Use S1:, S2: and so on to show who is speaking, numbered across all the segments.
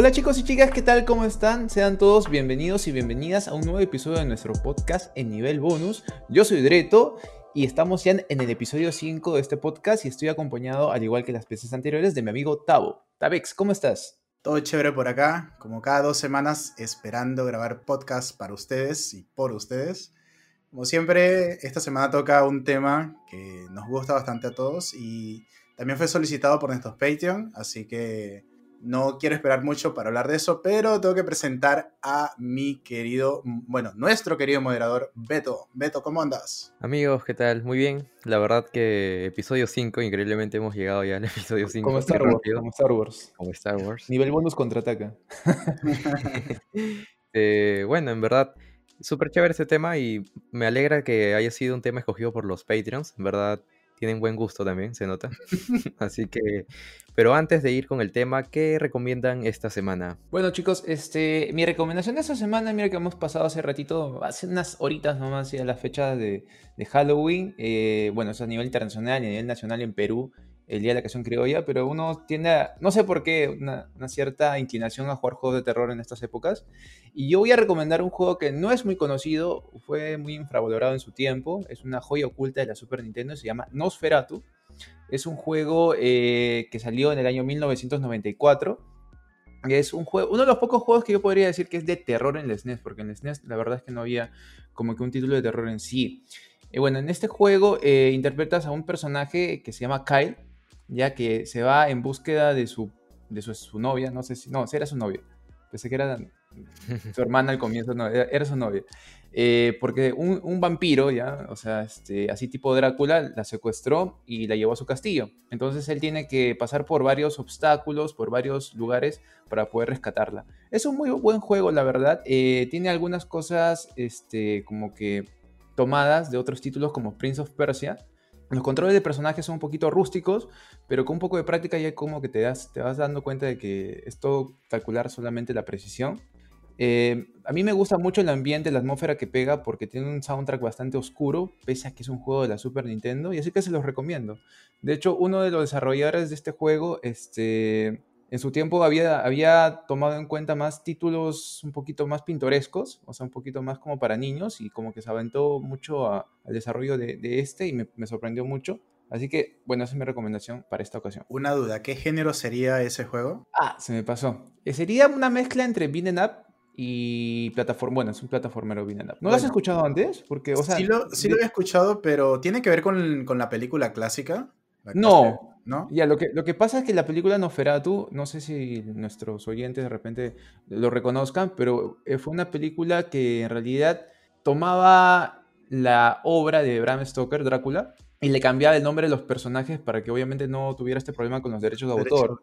S1: Hola chicos y chicas, ¿qué tal? ¿Cómo están? Sean todos bienvenidos y bienvenidas a un nuevo episodio de nuestro podcast en nivel bonus. Yo soy Dreto y estamos ya en el episodio 5 de este podcast y estoy acompañado, al igual que las veces anteriores, de mi amigo Tavo. Tabex, ¿cómo estás?
S2: Todo chévere por acá, como cada dos semanas, esperando grabar podcast para ustedes y por ustedes. Como siempre, esta semana toca un tema que nos gusta bastante a todos y también fue solicitado por nuestros Patreon, así que no quiero esperar mucho para hablar de eso, pero tengo que presentar a mi querido, bueno, nuestro querido moderador, Beto. Beto, ¿cómo andas?
S3: Amigos, ¿qué tal? Muy bien. La verdad que episodio 5, increíblemente hemos llegado ya al episodio 5.
S1: Como Star Wars. Como Star Wars.
S3: Como Star Wars.
S1: Nivel bonus contraataca.
S3: eh, bueno, en verdad, súper chévere ese tema y me alegra que haya sido un tema escogido por los Patreons. En verdad, tienen buen gusto también, se nota. Así que, pero antes de ir con el tema, ¿qué recomiendan esta semana?
S1: Bueno chicos, este, mi recomendación de esta semana, mira que hemos pasado hace ratito, hace unas horitas nomás ya la fecha de, de Halloween, eh, bueno, es a nivel internacional y a nivel nacional en Perú, el Día de la Canción Criolla, pero uno tiende a, no sé por qué, una, cierta inclinación a jugar juegos de terror en estas épocas. Y yo voy a recomendar un juego que no es muy conocido, fue muy infravalorado en su tiempo, es una joya oculta de la Super Nintendo, se llama Nosferatu. Es un juego eh, que salió en el año 1994. Es un juego, uno de los pocos juegos que yo podría decir que es de terror en el SNES, porque en el SNES la verdad es que no había como que un título de terror en sí. Y bueno, en este juego eh, interpretas a un personaje que se llama Kyle, ya que se va en búsqueda de su, de su, novia, no sé si, no, era su novia, pensé que era su hermana al comienzo, no, era, su novia, eh, porque un, vampiro, ya, o sea, este, así tipo Drácula, la secuestró y la llevó a su castillo, entonces él tiene que pasar por varios obstáculos, por varios lugares para poder rescatarla. Es un muy buen juego, la verdad, eh, tiene algunas cosas, este, como que tomadas de otros títulos como Prince of Persia, los controles de personajes son un poquito rústicos, pero con un poco de práctica ya como que te, das, te vas dando cuenta de que es todo calcular solamente la precisión. Eh, a mí me gusta mucho el ambiente, la atmósfera que pega porque tiene un soundtrack bastante oscuro, pese a que es un juego de la Super Nintendo, y así que se los recomiendo. De hecho, uno de los desarrolladores de este juego, este, en su tiempo había, había tomado en cuenta más títulos un poquito más pintorescos, o sea, un poquito más como para niños, y como que se aventó mucho al desarrollo de, este y me, sorprendió mucho. Así que, bueno, esa es mi recomendación para esta ocasión.
S2: Una duda, ¿qué género sería ese juego?
S1: Ah, se me pasó. Eh, sería una mezcla entre beat'em up y plataforma. Bueno, es un plataformero beat'em up. ¿No lo has escuchado antes? Porque, o sea,
S2: sí lo, sí lo he escuchado, pero ¿tiene que ver con, con la película clásica?
S1: No, ¿no? Ya, lo que, lo que pasa es que la película Noferatu, no sé si nuestros oyentes de repente lo reconozcan, pero eh, fue una película que en realidad tomaba la obra de Bram Stoker, Drácula, y le cambiaba el nombre de los personajes para que obviamente no tuviera este problema con los derechos de autor.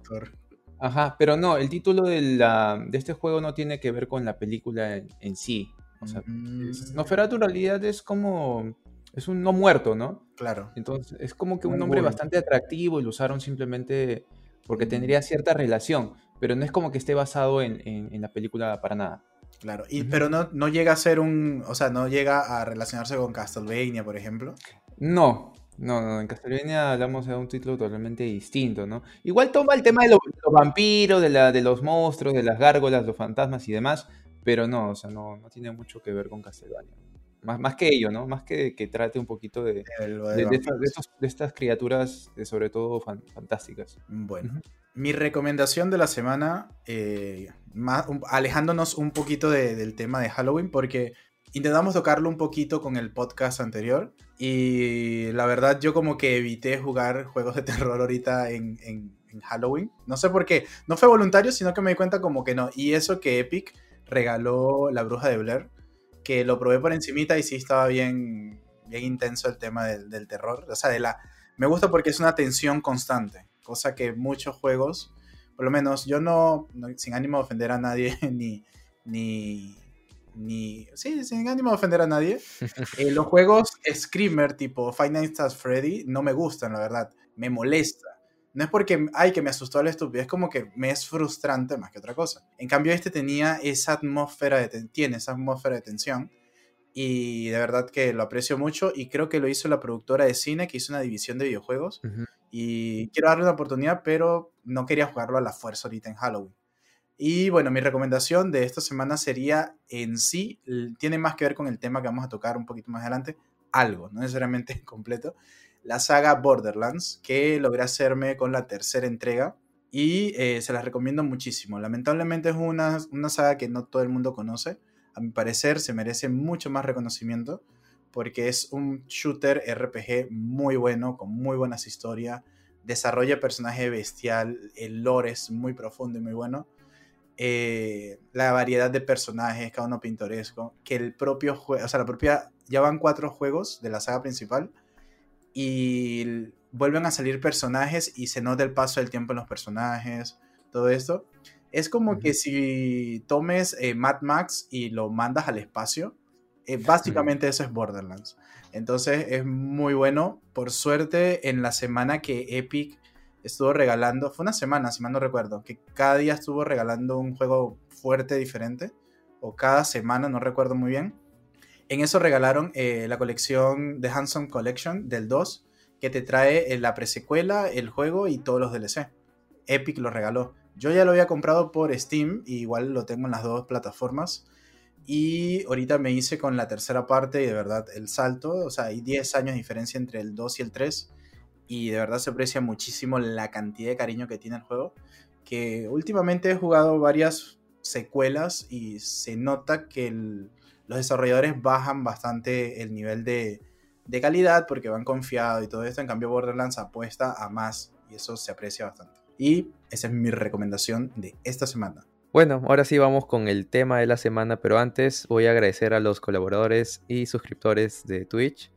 S1: Ajá, pero no, el título de, la, de este juego no tiene que ver con la película en, sí. O sea, mm. Noferatu en realidad es como es un no muerto, ¿no?
S2: Claro.
S1: Entonces, es como que un nombre bastante atractivo y lo usaron simplemente porque tendría cierta relación, pero no es como que esté basado en, la película para nada.
S2: Claro, y, pero no, no llega a ser un, o sea, no llega a relacionarse con Castlevania, por ejemplo.
S1: No, no, no, en Castlevania hablamos de un título totalmente distinto, ¿no? Igual toma el tema de, los vampiros, de, la, de los monstruos, de las gárgolas, los fantasmas y demás, pero no, o sea, no, no tiene mucho que ver con Castlevania. Más, más que ello, ¿no? Más que, que trate un poquito de, de, estas, criaturas, eh, sobre todo fantásticas.
S2: Bueno, mi recomendación de la semana, eh, alejándonos un poquito del tema de Halloween, porque intentamos tocarlo un poquito con el podcast anterior y la verdad yo como que evité jugar juegos de terror ahorita en, en, en Halloween. No sé por qué, no fue voluntario, sino que me di cuenta como que no. Y eso que Epic regaló La Bruja de Blair que lo probé por encimita y sí estaba bien, bien intenso el tema del, terror. O sea, de la, me gusta porque es una tensión constante, cosa que muchos juegos, por lo menos yo no, sin ánimo de ofender a nadie, ni, ni, ni, sí, sin ánimo de ofender a nadie, eh, los juegos Screamer tipo Five Nights at Freddy no me gustan, la verdad, me molesta no es porque, ay, que me asustó la estupidez, es como que me es frustrante más que otra cosa. En cambio, este tenía esa atmósfera de, tiene esa atmósfera de tensión y de verdad que lo aprecio mucho y creo que lo hizo la productora de cine que hizo una división de videojuegos y quiero darle una oportunidad, pero no quería jugarlo a la fuerza ahorita en Halloween. Y bueno, mi recomendación de esta semana sería en sí, tiene más que ver con el tema que vamos a tocar un poquito más adelante, algo, no necesariamente completo, la saga Borderlands, que logré hacerme con la tercera entrega y eh, se las recomiendo muchísimo. Lamentablemente es una, una saga que no todo el mundo conoce, a mi parecer se merece mucho más reconocimiento porque es un shooter RPG muy bueno, con muy buenas historias, desarrolla personaje bestial, el lore es muy profundo y muy bueno. Eh, la variedad de personajes, cada uno pintoresco, que el propio juego, o sea, la propia, ya van cuatro juegos de la saga principal y vuelven a salir personajes y se nota el paso del tiempo en los personajes, todo esto. Es como que si tomes eh, Mad Max y lo mandas al espacio, eh, básicamente eso es Borderlands. Entonces es muy bueno. Por suerte, en la semana que Epic estuvo regalando, fue una semana, si mal no recuerdo, que cada día estuvo regalando un juego fuerte diferente, o cada semana, no recuerdo muy bien. En eso regalaron eh, la colección The Handsome Collection del 2, que te trae eh, la presecuela, el juego y todos los DLC. Epic lo regaló. Yo ya lo había comprado por Steam, y igual lo tengo en las dos plataformas. Y ahorita me hice con la tercera parte y de verdad el salto, o sea, hay 10 años de diferencia entre el 2 y el 3 y de verdad se aprecia muchísimo la cantidad de cariño que tiene el juego, que últimamente he jugado varias secuelas y se nota que los desarrolladores bajan bastante el nivel de, calidad porque van confiado y todo esto, en cambio Borderlands apuesta a más y eso se aprecia bastante. Y esa es mi recomendación de esta semana.
S3: Bueno, ahora sí vamos con el tema de la semana, pero antes voy a agradecer a los colaboradores y suscriptores de Twitch.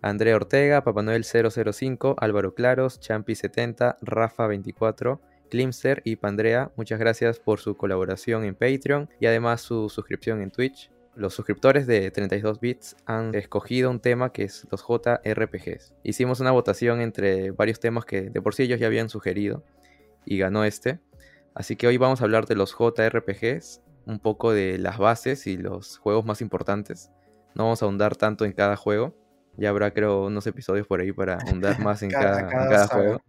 S3: Andrea Ortega, Papanoel005, Álvaro Claros, Champi70, Rafa24, Klimster y Pandrea. Muchas gracias por su colaboración en Patreon y además su suscripción en Twitch. Los suscriptores de 32 bits han escogido un tema que es los JRPGs. Hicimos una votación entre varios temas que de por sí ellos ya habían sugerido y ganó este. Así que hoy vamos a hablar de los JRPGs, un poco de las bases y los juegos más importantes. No vamos a ahondar tanto en cada juego. Ya habrá, creo, unos episodios por ahí para ahondar más en cada, juego.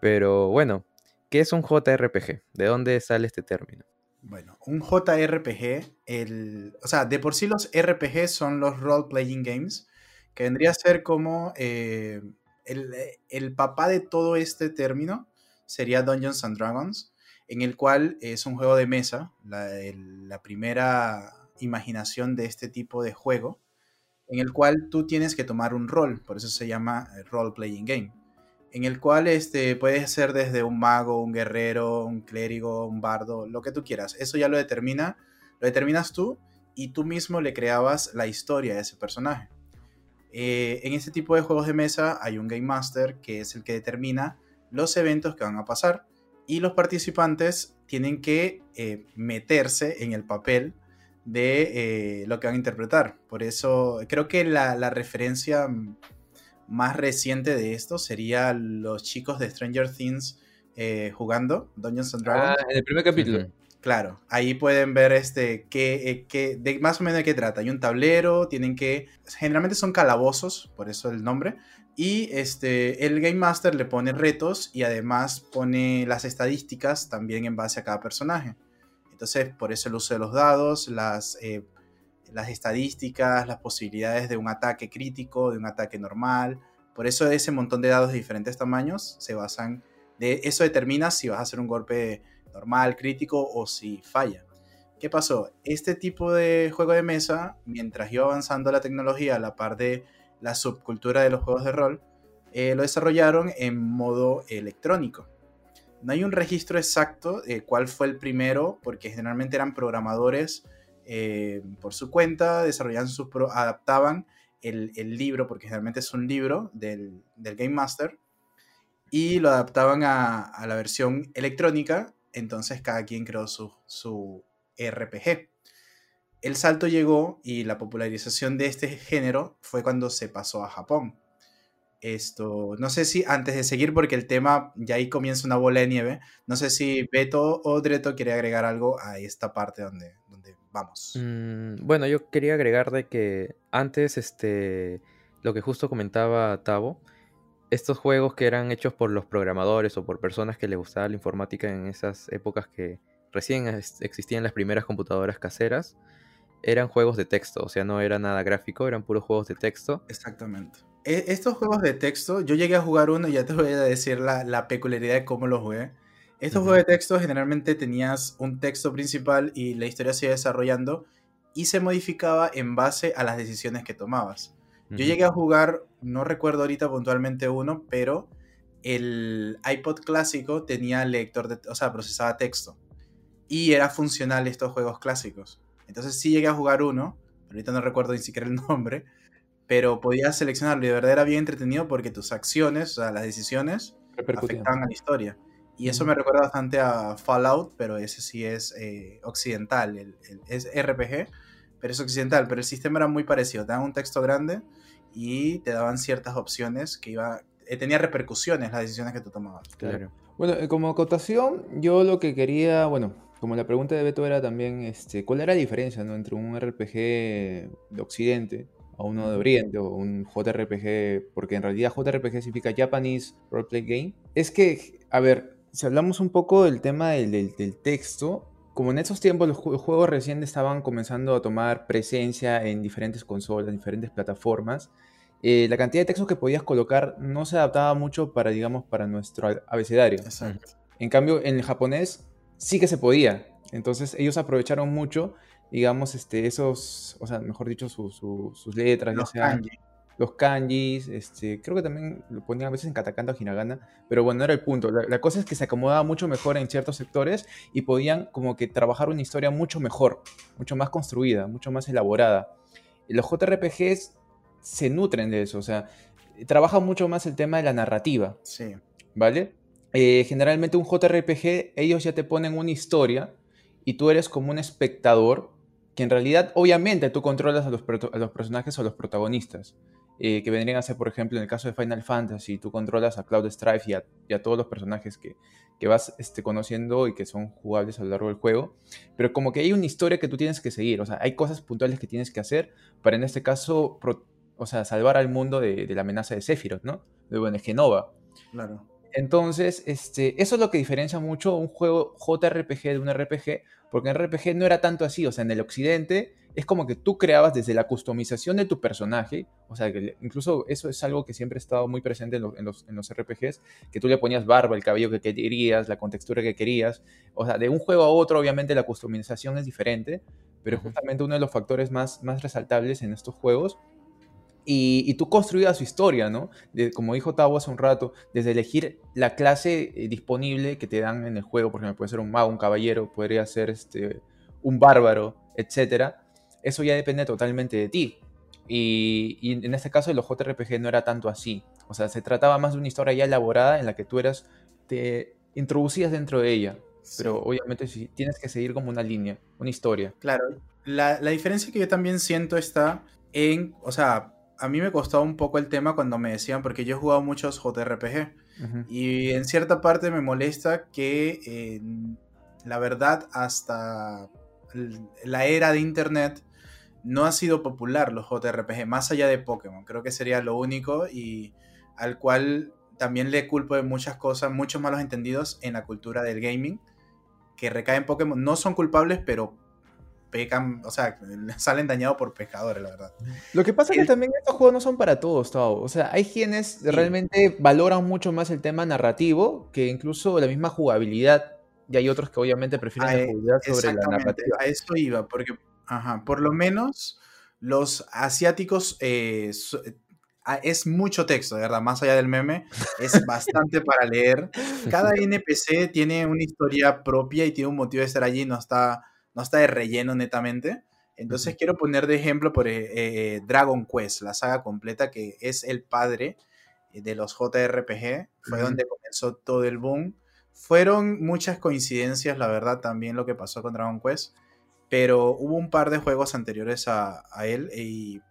S3: Pero bueno, ¿qué es un JRPG? ¿De dónde sale este término?
S2: Bueno, un JRPG, el, o sea, de por sí los RPG son los role-playing games, que vendría a ser como eh, el, el, papá de todo este término, sería Dungeons and Dragons, en el cual es un juego de mesa, la, primera imaginación de este tipo de juego, en el cual tú tienes que tomar un rol, por eso se llama eh, role playing game, en el cual este, puedes ser desde un mago, un guerrero, un clérigo, un bardo, lo que tú quieras. Eso ya lo determina, lo determinas tú y tú mismo le creabas la historia de ese personaje. Eh, en este tipo de juegos de mesa hay un Game Master que es el que determina los eventos que van a pasar y los participantes tienen que eh, meterse en el papel de eh, lo que van a interpretar. Por eso creo que la, referencia más reciente de esto sería los chicos de Stranger Things eh, jugando Dungeons and Dragons.
S1: Ah, en el primer capítulo.
S2: Claro, ahí pueden ver este qué, qué, de más o menos de qué trata. Hay un tablero, tienen que, generalmente son calabozos, por eso el nombre, y este, el Game Master le pone retos y además pone las estadísticas también en base a cada personaje. Entonces, por eso el uso de los dados, las, eh, las estadísticas, las posibilidades de un ataque crítico, de un ataque normal. Por eso ese montón de dados de diferentes tamaños se basan... De, eso determina si vas a hacer un golpe normal, crítico o si falla. ¿Qué pasó? Este tipo de juego de mesa, mientras iba avanzando la tecnología a la par de la subcultura de los juegos de rol, eh, lo desarrollaron en modo electrónico. No hay un registro exacto de cuál fue el primero, porque generalmente eran programadores eh, por su cuenta, desarrollaban sus adaptaban el, libro, porque generalmente es un libro del, Game Master, y lo adaptaban a, la versión electrónica, entonces cada quien creó su, su RPG el salto llegó y la popularización de este género fue cuando se pasó a Japón. Esto, no sé si antes de seguir, porque el tema ya ahí comienza una bola de nieve, no sé si Beto o Dreto quiere agregar algo a esta parte donde vamos.
S3: Mm, bueno, yo quería agregar de que antes, este, lo que justo comentaba Tavo, estos juegos que eran hechos por los programadores o por personas que les gustaba la informática en esas épocas que recién existían las primeras computadoras caseras, eran juegos de texto, o sea, no era nada gráfico, eran puros juegos de texto.
S2: Exactamente. E, estos juegos de texto, yo llegué a jugar uno y ya te voy a decir la, peculiaridad de cómo los jugué. Estos juegos de texto generalmente tenías un texto principal y la historia se iba desarrollando y se modificaba en base a las decisiones que tomabas. Yo llegué a jugar, no recuerdo ahorita puntualmente uno, pero el iPod clásico tenía lector, de, o sea, procesaba texto. Y era funcional estos juegos clásicos. Entonces sí llegué a jugar uno, ahorita no recuerdo ni siquiera el nombre, pero podías seleccionarlo y de verdad era bien entretenido porque tus acciones, o sea, las decisiones, afectaban a la historia. Y eso me recuerda bastante a Fallout, pero ese sí es eh, occidental, es RPG, pero es occidental, pero el sistema era muy parecido, te daban un texto grande y te daban ciertas opciones que iba, eh, tenía repercusiones las decisiones que tú tomabas.
S1: Claro. Bueno, eh, como acotación, yo lo que quería, bueno, como la pregunta de Beto era también, este, ¿cuál era la diferencia entre un RPG de Occidente o uno de Oriente o un JRPG? Porque en realidad JRPG significa Japanese Roleplay Game. Es que, a ver, si hablamos un poco del tema del, texto, como en esos tiempos los, juegos recién estaban comenzando a tomar presencia en diferentes consolas, en diferentes plataformas, eh, la cantidad de textos que podías colocar no se adaptaba mucho para, digamos, para nuestro abecedario. En cambio, en el japonés sí que se podía. Entonces ellos aprovecharon mucho, digamos, este, esos, o sea, mejor dicho, sus letras, los kanji. Los kanjis, este, creo que también lo ponían a veces en katakana o hinagana, pero bueno, no era el punto. La, cosa es que se acomodaba mucho mejor en ciertos sectores y podían como que trabajar una historia mucho mejor, mucho más construida, mucho más elaborada. los JRPGs se nutren de eso, o sea, trabajan mucho más el tema de la narrativa. Sí. ¿Vale? Eh, generalmente un JRPG, ellos ya te ponen una historia y tú eres como un espectador que en realidad, obviamente, tú controlas a los, personajes o a los protagonistas. Eh, que vendrían a ser, por ejemplo, en el caso de Final Fantasy, tú controlas a Cloud Strife y a, todos los personajes que, vas este, conociendo y que son jugables a lo largo del juego. Pero como que hay una historia que tú tienes que seguir, o sea, hay cosas puntuales que tienes que hacer para, en este caso, o sea, salvar al mundo de, la amenaza de Sephiroth, ¿no? De, bueno, Genova. Claro. Entonces, este, eso es lo que diferencia mucho un juego JRPG de un RPG, porque en RPG no era tanto así, o sea, en el occidente es como que tú creabas desde la customización de tu personaje, o sea, que incluso eso es algo que siempre ha estado muy presente en, los, en los, RPGs, que tú le ponías barba, el cabello que querías, la contextura que querías, o sea, de un juego a otro obviamente la customización es diferente, pero justamente uno de los factores más, más resaltables en estos juegos y, tú construías su historia, ¿no? como dijo Tavo hace un rato, desde elegir la clase eh, disponible que te dan en el juego, por ejemplo, puede ser un mago, un caballero, podría ser este, un bárbaro, etc. Eso ya depende totalmente de ti. Y, en este caso, los JRPG no era tanto así. O sea, se trataba más de una historia ya elaborada en la que tú eras, te introducías dentro de ella. Pero obviamente sí, tienes que seguir como una línea, una historia.
S2: Claro, la, la diferencia que yo también siento está en, o sea, a mí me costó un poco el tema cuando me decían, porque yo he jugado muchos JRPG, y en cierta parte me molesta que eh, la verdad hasta la era de Internet no ha sido popular los JRPG, más allá de Pokémon, creo que sería lo único y al cual también le culpo de muchas cosas, muchos malos entendidos en la cultura del gaming, que recaen en Pokémon, no son culpables, pero pecan, o sea, salen dañados por pescadores, la verdad.
S1: Lo que pasa es que también estos juegos no son para todos, Tao. O sea, hay quienes realmente valoran mucho más el tema narrativo que incluso la misma jugabilidad. Y hay otros que obviamente prefieren la jugabilidad sobre la narrativa.
S2: A eso iba, porque, ajá, por lo menos los asiáticos eh, es mucho texto, de verdad, más allá del meme, es bastante para leer. Cada NPC tiene una historia propia y tiene un motivo de estar allí, no está no está de relleno netamente. Entonces quiero poner de ejemplo por eh, eh, Dragon Quest, la saga completa que es el padre eh, de los JRPG, fue donde comenzó todo el boom. Fueron muchas coincidencias, la verdad, también lo que pasó con Dragon Quest, pero hubo un par de juegos anteriores a, a él y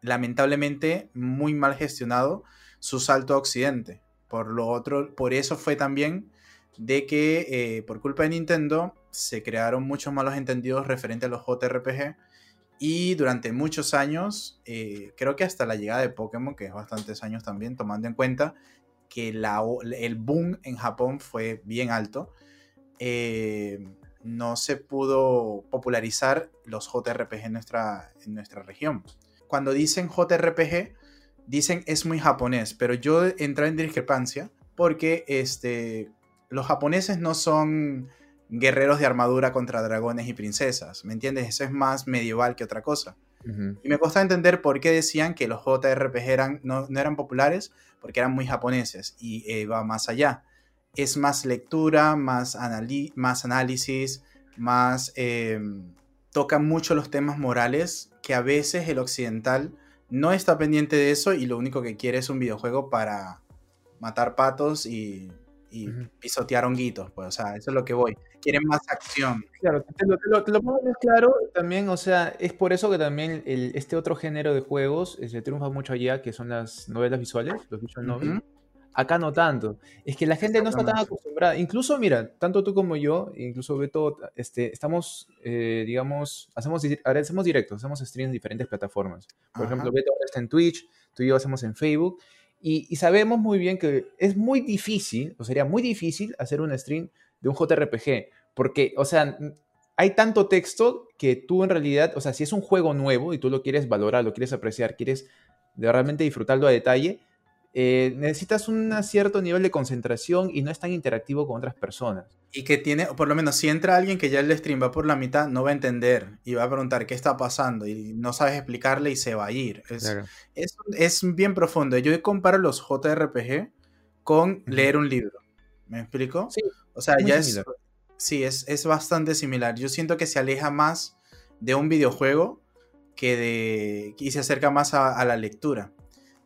S2: lamentablemente muy mal gestionado su salto a Occidente. Por lo otro, por eso fue también de que por culpa de Nintendo se crearon muchos malos entendidos referente a los JRPG y durante muchos años, eh, creo que hasta la llegada de Pokémon, que es bastantes años también, tomando en cuenta que el boom en Japón fue bien alto, eh, no se pudo popularizar los JRPG en nuestra, en nuestra región. Cuando dicen JRPG, dicen es muy japonés, pero yo entré en discrepancia porque este, los japoneses no son guerreros de armadura contra dragones y princesas, ¿me entiendes? Eso es más medieval que otra cosa. Y me costó entender por qué decían que los JRPG eran, no, eran populares, porque eran muy japoneses y eh, va más allá. Es más lectura, más, más análisis, más... Em, toca mucho los temas morales que a veces el occidental no está pendiente de eso y lo único que quiere es un videojuego para matar patos y y pisotear honguitos, pues, o sea, eso es lo que voy. Quieren más acción.
S1: Claro, te lo, te lo, pongo claro también, o sea, es por eso que también el, este otro género de juegos se triunfa mucho allá, que son las novelas visuales, los visual novels. Acá no tanto. Es que la gente no está tan acostumbrada. Incluso, mira, tanto tú como yo, incluso Beto, este, estamos, eh, digamos, hacemos, hacemos directos, hacemos streams en diferentes plataformas. Por ejemplo, Beto ahora está en Twitch, tú y yo hacemos en Facebook. Y, sabemos muy bien que es muy difícil, o sería muy difícil hacer un stream de un JRPG, porque, o sea, hay tanto texto que tú en realidad, o sea, si es un juego nuevo y tú lo quieres valorar, lo quieres apreciar, quieres realmente disfrutarlo a detalle, eh, necesitas un cierto nivel de concentración y no es tan interactivo con otras personas.
S2: Y que tiene, por lo menos si entra alguien que ya el stream va por la mitad, no va a entender y va a preguntar qué está pasando y no sabes explicarle y se va a ir. Es, es, bien profundo. Yo comparo los JRPG con leer un libro. ¿Me explico?
S1: Sí.
S2: O sea, ya es... Sí, es, es bastante similar. Yo siento que se aleja más de un videojuego que de... y se acerca más a la lectura.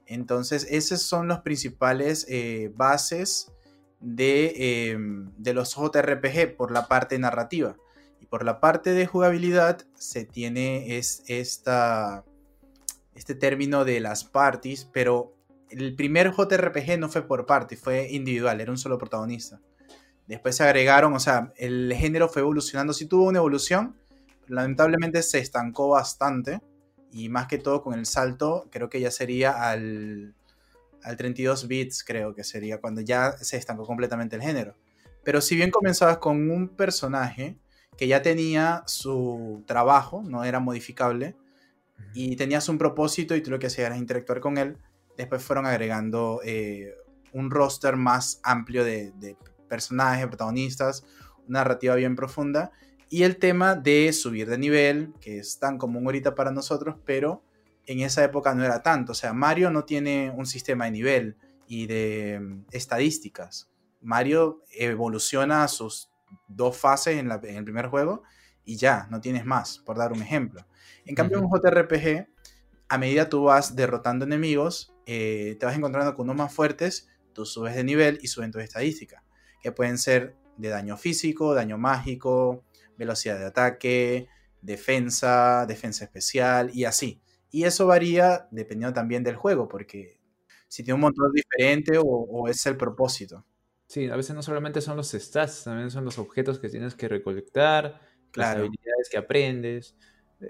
S2: Entonces, esas son las principales eh, bases em, de, los JRPG por la parte narrativa. Y por la parte de jugabilidad se tiene es, esta, este término de las parties, pero el primer JRPG no fue por party, fue individual, era un solo protagonista. Después se agregaron, o sea, el género fue evolucionando, sí tuvo una evolución, lamentablemente se estancó bastante y más que todo con el salto, creo que ya sería al, al 32 bits, creo que sería cuando ya se estancó completamente el género. Pero si bien comenzabas con un personaje que ya tenía su trabajo, no era modificable, y tenías un propósito y tú lo que hacías era interactuar con él, después fueron agregando eh, un roster más amplio de, de personajes, protagonistas, una narrativa bien profunda, y el tema de subir de nivel, que es tan común ahorita para nosotros, pero en esa época no era tanto. O sea, Mario no tiene un sistema de nivel y de mm, estadísticas. Mario evoluciona sus dos fases en, el primer juego y ya, no tienes más, por dar un ejemplo. En cambio, en un JRPG, a medida tú vas derrotando enemigos, eh, te vas encontrando con unos más fuertes, tú subes de nivel y suben tus estadísticas, que pueden ser de daño físico, daño mágico, velocidad de ataque, defensa, defensa especial y así. Y eso varía dependiendo también del juego, porque si tiene un montón diferente o, es el propósito.
S1: Sí, a veces no solamente son los stats, también son los objetos que tienes que recolectar, las habilidades que aprendes.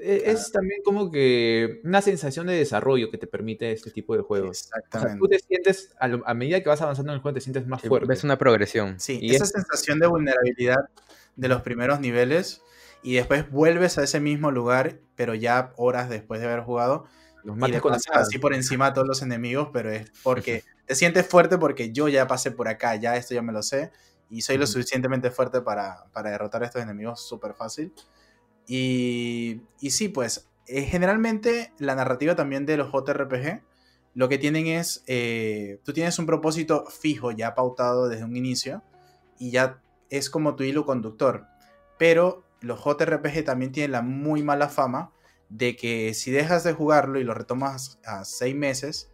S1: E, es también como que una sensación de desarrollo que te permite este tipo de juegos. Exactamente. tú te sientes, a, medida que vas avanzando en el juego, te sientes más fuerte.
S3: Ves una progresión.
S2: Sí, y esa sensación de vulnerabilidad de los primeros niveles y después vuelves a ese mismo lugar, pero ya horas después de haber jugado. Los y con así por encima a todos los enemigos, pero es porque te sientes fuerte porque yo ya pasé por acá, ya esto ya me lo sé, y soy lo suficientemente fuerte para, derrotar a estos enemigos súper fácil. Y, y sí, pues eh, generalmente la narrativa también de los JRPG lo que tienen es, eh, tú tienes un propósito fijo ya pautado desde un inicio y ya es como tu hilo conductor. Pero los JRPG también tienen la muy mala fama de que si dejas de jugarlo y lo retomas a seis meses,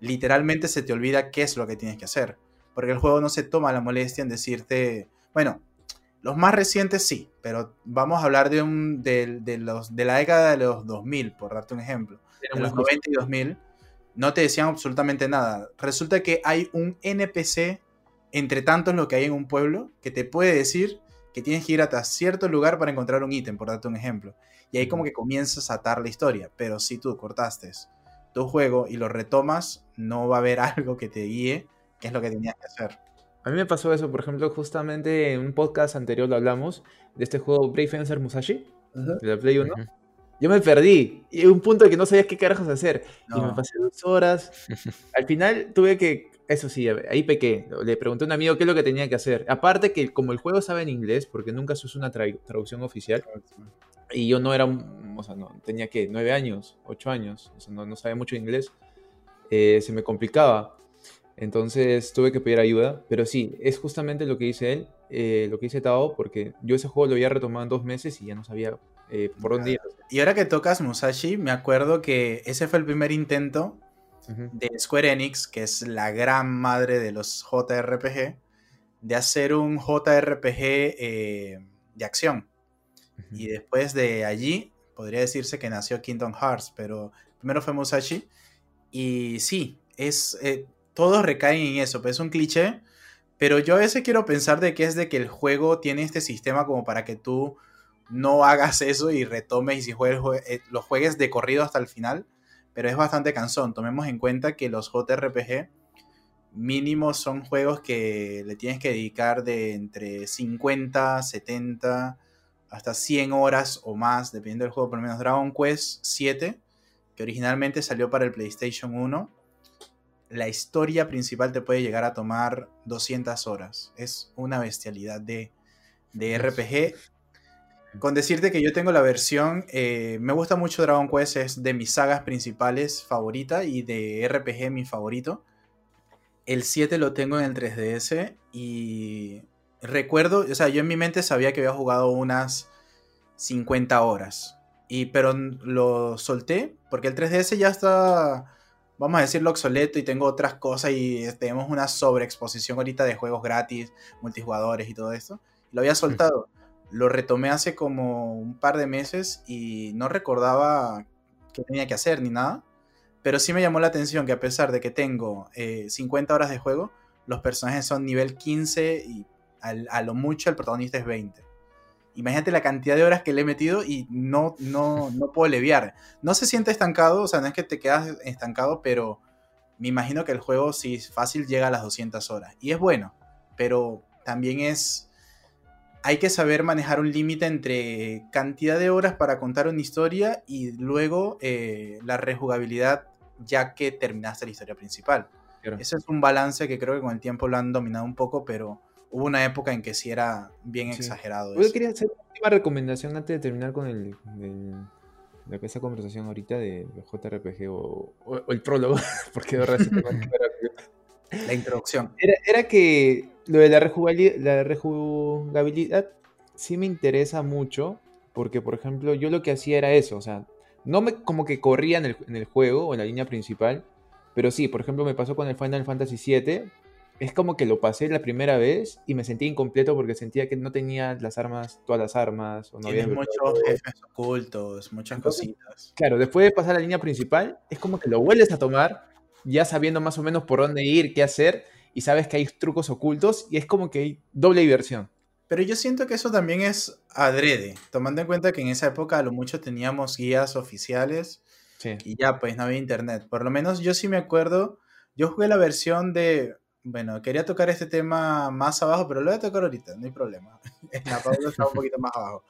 S2: literalmente se te olvida qué es lo que tienes que hacer. Porque el juego no se toma la molestia en decirte, bueno, los más recientes sí, pero vamos a hablar de, un, de, los, de la década de los 2000, por darte un ejemplo. De los 90 y 2000, no te decían absolutamente nada. Resulta que hay un NPC entre tantos lo que hay en un pueblo que te puede decir que tienes que ir hasta cierto lugar para encontrar un ítem, por darte un ejemplo. Y ahí como que comienzas a atar la historia. Pero si tú cortaste tu juego y lo retomas, no va a haber algo que te guíe qué es lo que tenías que hacer.
S1: A mí me pasó eso, por ejemplo, justamente en un podcast anterior lo hablamos de este juego Brave Fencer Musashi, de la Play 1. Yo me perdí. Y un punto de que no sabía qué carajos hacer. Y me pasé dos horas. Al final tuve que. Eso sí, ahí pequé. Le pregunté a un amigo qué es lo que tenía que hacer. Aparte que como el juego sabe en inglés, porque nunca se usa una traducción oficial, y yo no era, o sea, no, tenía que nueve años, ocho años, o sea, no, no sabía mucho inglés, eh, se me complicaba. Entonces tuve que pedir ayuda, pero sí, es justamente lo que dice él, eh, lo que dice Tao, porque yo ese juego lo había retomado en dos meses y ya no sabía eh, por dónde ir.
S2: Y ahora que tocas Musashi, me acuerdo que ese fue el primer intento de Square Enix, que es la gran madre de los JRPG, de hacer un JRPG de acción. Y después de allí, podría decirse que nació Kingdom Hearts, pero primero fue Musashi. Y sí, es, eh, todos recaen en eso, pues es un cliché. Pero yo a veces quiero pensar de que es de que el juego tiene este sistema como para que tú no hagas eso y retomes y si juegues, eh, lo de corrido hasta el final. Pero es bastante cansón. Tomemos en cuenta que los JRPG mínimo son juegos que le tienes que dedicar de entre 50, 70, hasta 100 horas o más, dependiendo del juego, por lo menos Dragon Quest 7, que originalmente salió para el PlayStation 1, la historia principal te puede llegar a tomar 200 horas. Es una bestialidad de, de RPG. Con decirte que yo tengo la versión, eh, me gusta mucho Dragon Quest, es de mis sagas principales favorita y de RPG mi favorito. El 7 lo tengo en el 3DS y recuerdo, o sea, yo en mi mente sabía que había jugado unas 50 horas. Y, pero lo solté porque el 3DS ya está, vamos a decirlo, obsoleto y tengo otras cosas y tenemos una sobreexposición ahorita de juegos gratis, multijugadores y todo esto. Lo había soltado. Lo retomé hace como un par de meses y no recordaba qué tenía que hacer ni nada. Pero sí me llamó la atención que a pesar de que tengo 50 eh, horas de juego, los personajes son nivel 15 y a lo mucho el protagonista es 20. Imagínate la cantidad de horas que le he metido y no, no, no puedo leviar. No se siente estancado, o sea, no es que te quedas estancado, pero me imagino que el juego, si es fácil, llega a las 200 horas. Y es bueno, pero también es... Hay que saber manejar un límite entre cantidad de horas para contar una historia y luego eh, la rejugabilidad ya que terminaste la historia principal. Ese es un balance que creo que con el tiempo lo han dominado un poco, pero hubo una época en que sí era bien exagerado.
S1: Yo quería hacer una última recomendación antes de terminar con el, esa conversación ahorita de, JRPG o, el prólogo, porque ahora
S2: La introducción.
S1: Era, que lo de la rejugabilidad, la rejugabilidad sí me interesa mucho, porque por ejemplo yo lo que hacía era eso, o sea, no me como que corría en el, en el juego o en la línea principal, pero sí, por ejemplo me pasó con el Final Fantasy VII, es como que lo pasé la primera vez y me sentí incompleto porque sentía que no tenía las armas, todas las armas.
S2: O no Tienes muchos jefes ocultos, muchas cositas.
S1: Claro, después de pasar la línea principal, es como que lo vuelves a tomar, ya sabiendo más o menos por dónde ir, qué hacer, y sabes que hay trucos ocultos, y es como que hay doble diversión.
S2: Pero yo siento que eso también es adrede, tomando en cuenta que en esa época a lo mucho teníamos guías oficiales y ya pues no había internet. Por lo menos yo sí me acuerdo, yo jugué la versión de bueno, quería tocar este tema más abajo, pero lo voy a tocar ahorita, no hay problema. En la pausa está un poquito más abajo.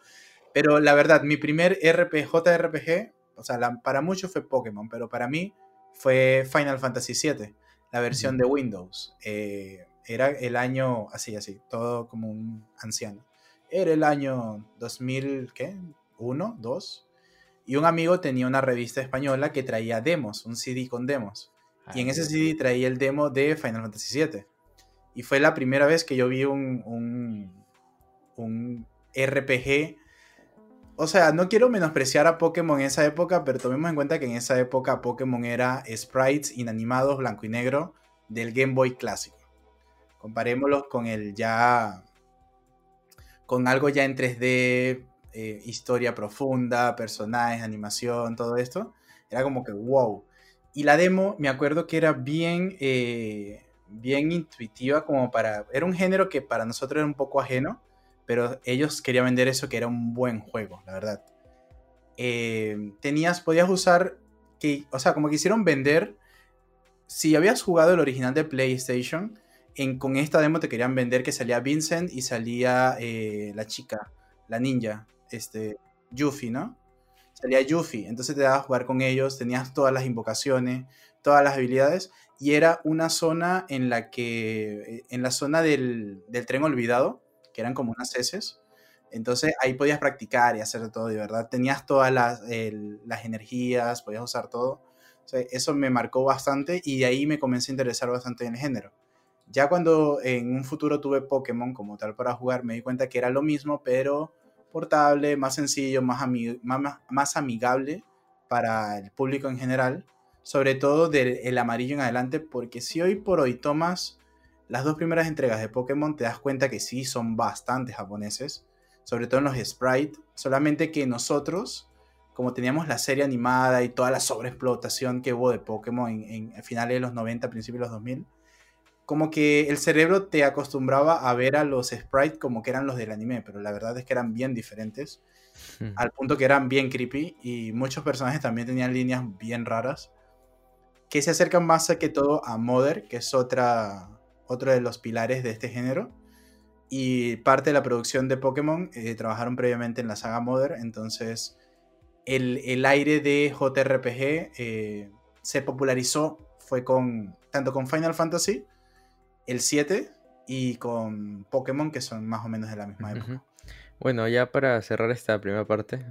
S2: Pero la verdad, mi primer RPG, JRPG, o sea, para muchos fue Pokémon, pero para mí fue Final Fantasy VII, la versión de Windows. Eh, era el año, así, así, todo como un anciano. Era el año 2000, ¿qué? ¿1? ¿2? Y un amigo tenía una revista española que traía demos, un CD con demos. Y en ese CD traía el demo de Final Fantasy VII. Y fue la primera vez que yo vi un, un, RPG. O sea, no quiero menospreciar a Pokémon en esa época, pero tomemos en cuenta que en esa época Pokémon era sprites inanimados blanco y negro del Game Boy clásico. Comparémoslo con el ya. con algo ya en 3D, eh, historia profunda, personajes, animación, todo esto. Era como que wow. Y la demo, me acuerdo que era bien, eh, bien intuitiva, como para. Era un género que para nosotros era un poco ajeno, pero ellos querían vender eso que era un buen juego, la verdad. Eh, tenías, podías usar. Que, o sea, como quisieron vender. Si habías jugado el original de PlayStation, en, con esta demo te querían vender que salía Vincent y salía eh, la chica, la ninja, este, Yuffie, ¿no? Salía Yuffie, entonces te dabas a jugar con ellos, tenías todas las invocaciones, todas las habilidades, y era una zona en la que, eh, en la zona del, del tren olvidado, que eran como unas heces, entonces ahí podías practicar y hacer todo, de verdad. Tenías todas las, las energías, podías usar todo. eso me marcó bastante y de ahí me comencé a interesar bastante en el género. Ya cuando en un futuro tuve Pokémon como tal para jugar, me di cuenta que era lo mismo, pero más sencillo, más, más, más amigable para el público en general. Sobre todo del amarillo en adelante, porque si hoy por hoy tomas las dos primeras entregas de Pokémon, te das cuenta que sí son bastante japoneses sobre todo en los sprites, solamente que nosotros, como teníamos la serie animada y toda la sobreexplotación que hubo de Pokémon en, finales de los 90, principios de los 2000, como que el cerebro te acostumbraba a ver a los sprites como que eran los del anime, pero la verdad es que eran bien diferentes, al punto que eran bien creepy y muchos personajes también tenían líneas bien raras, que se acercan más a que todo a Mother, que es otra, otro de los pilares de este género y parte de la producción de Pokémon eh, trabajaron previamente en la saga Mother, entonces el, aire de JRPG eh, se popularizó, fue con tanto con Final Fantasy, el 7 y con Pokémon, que son más o menos de la misma época.
S3: Bueno, ya para cerrar esta primera parte,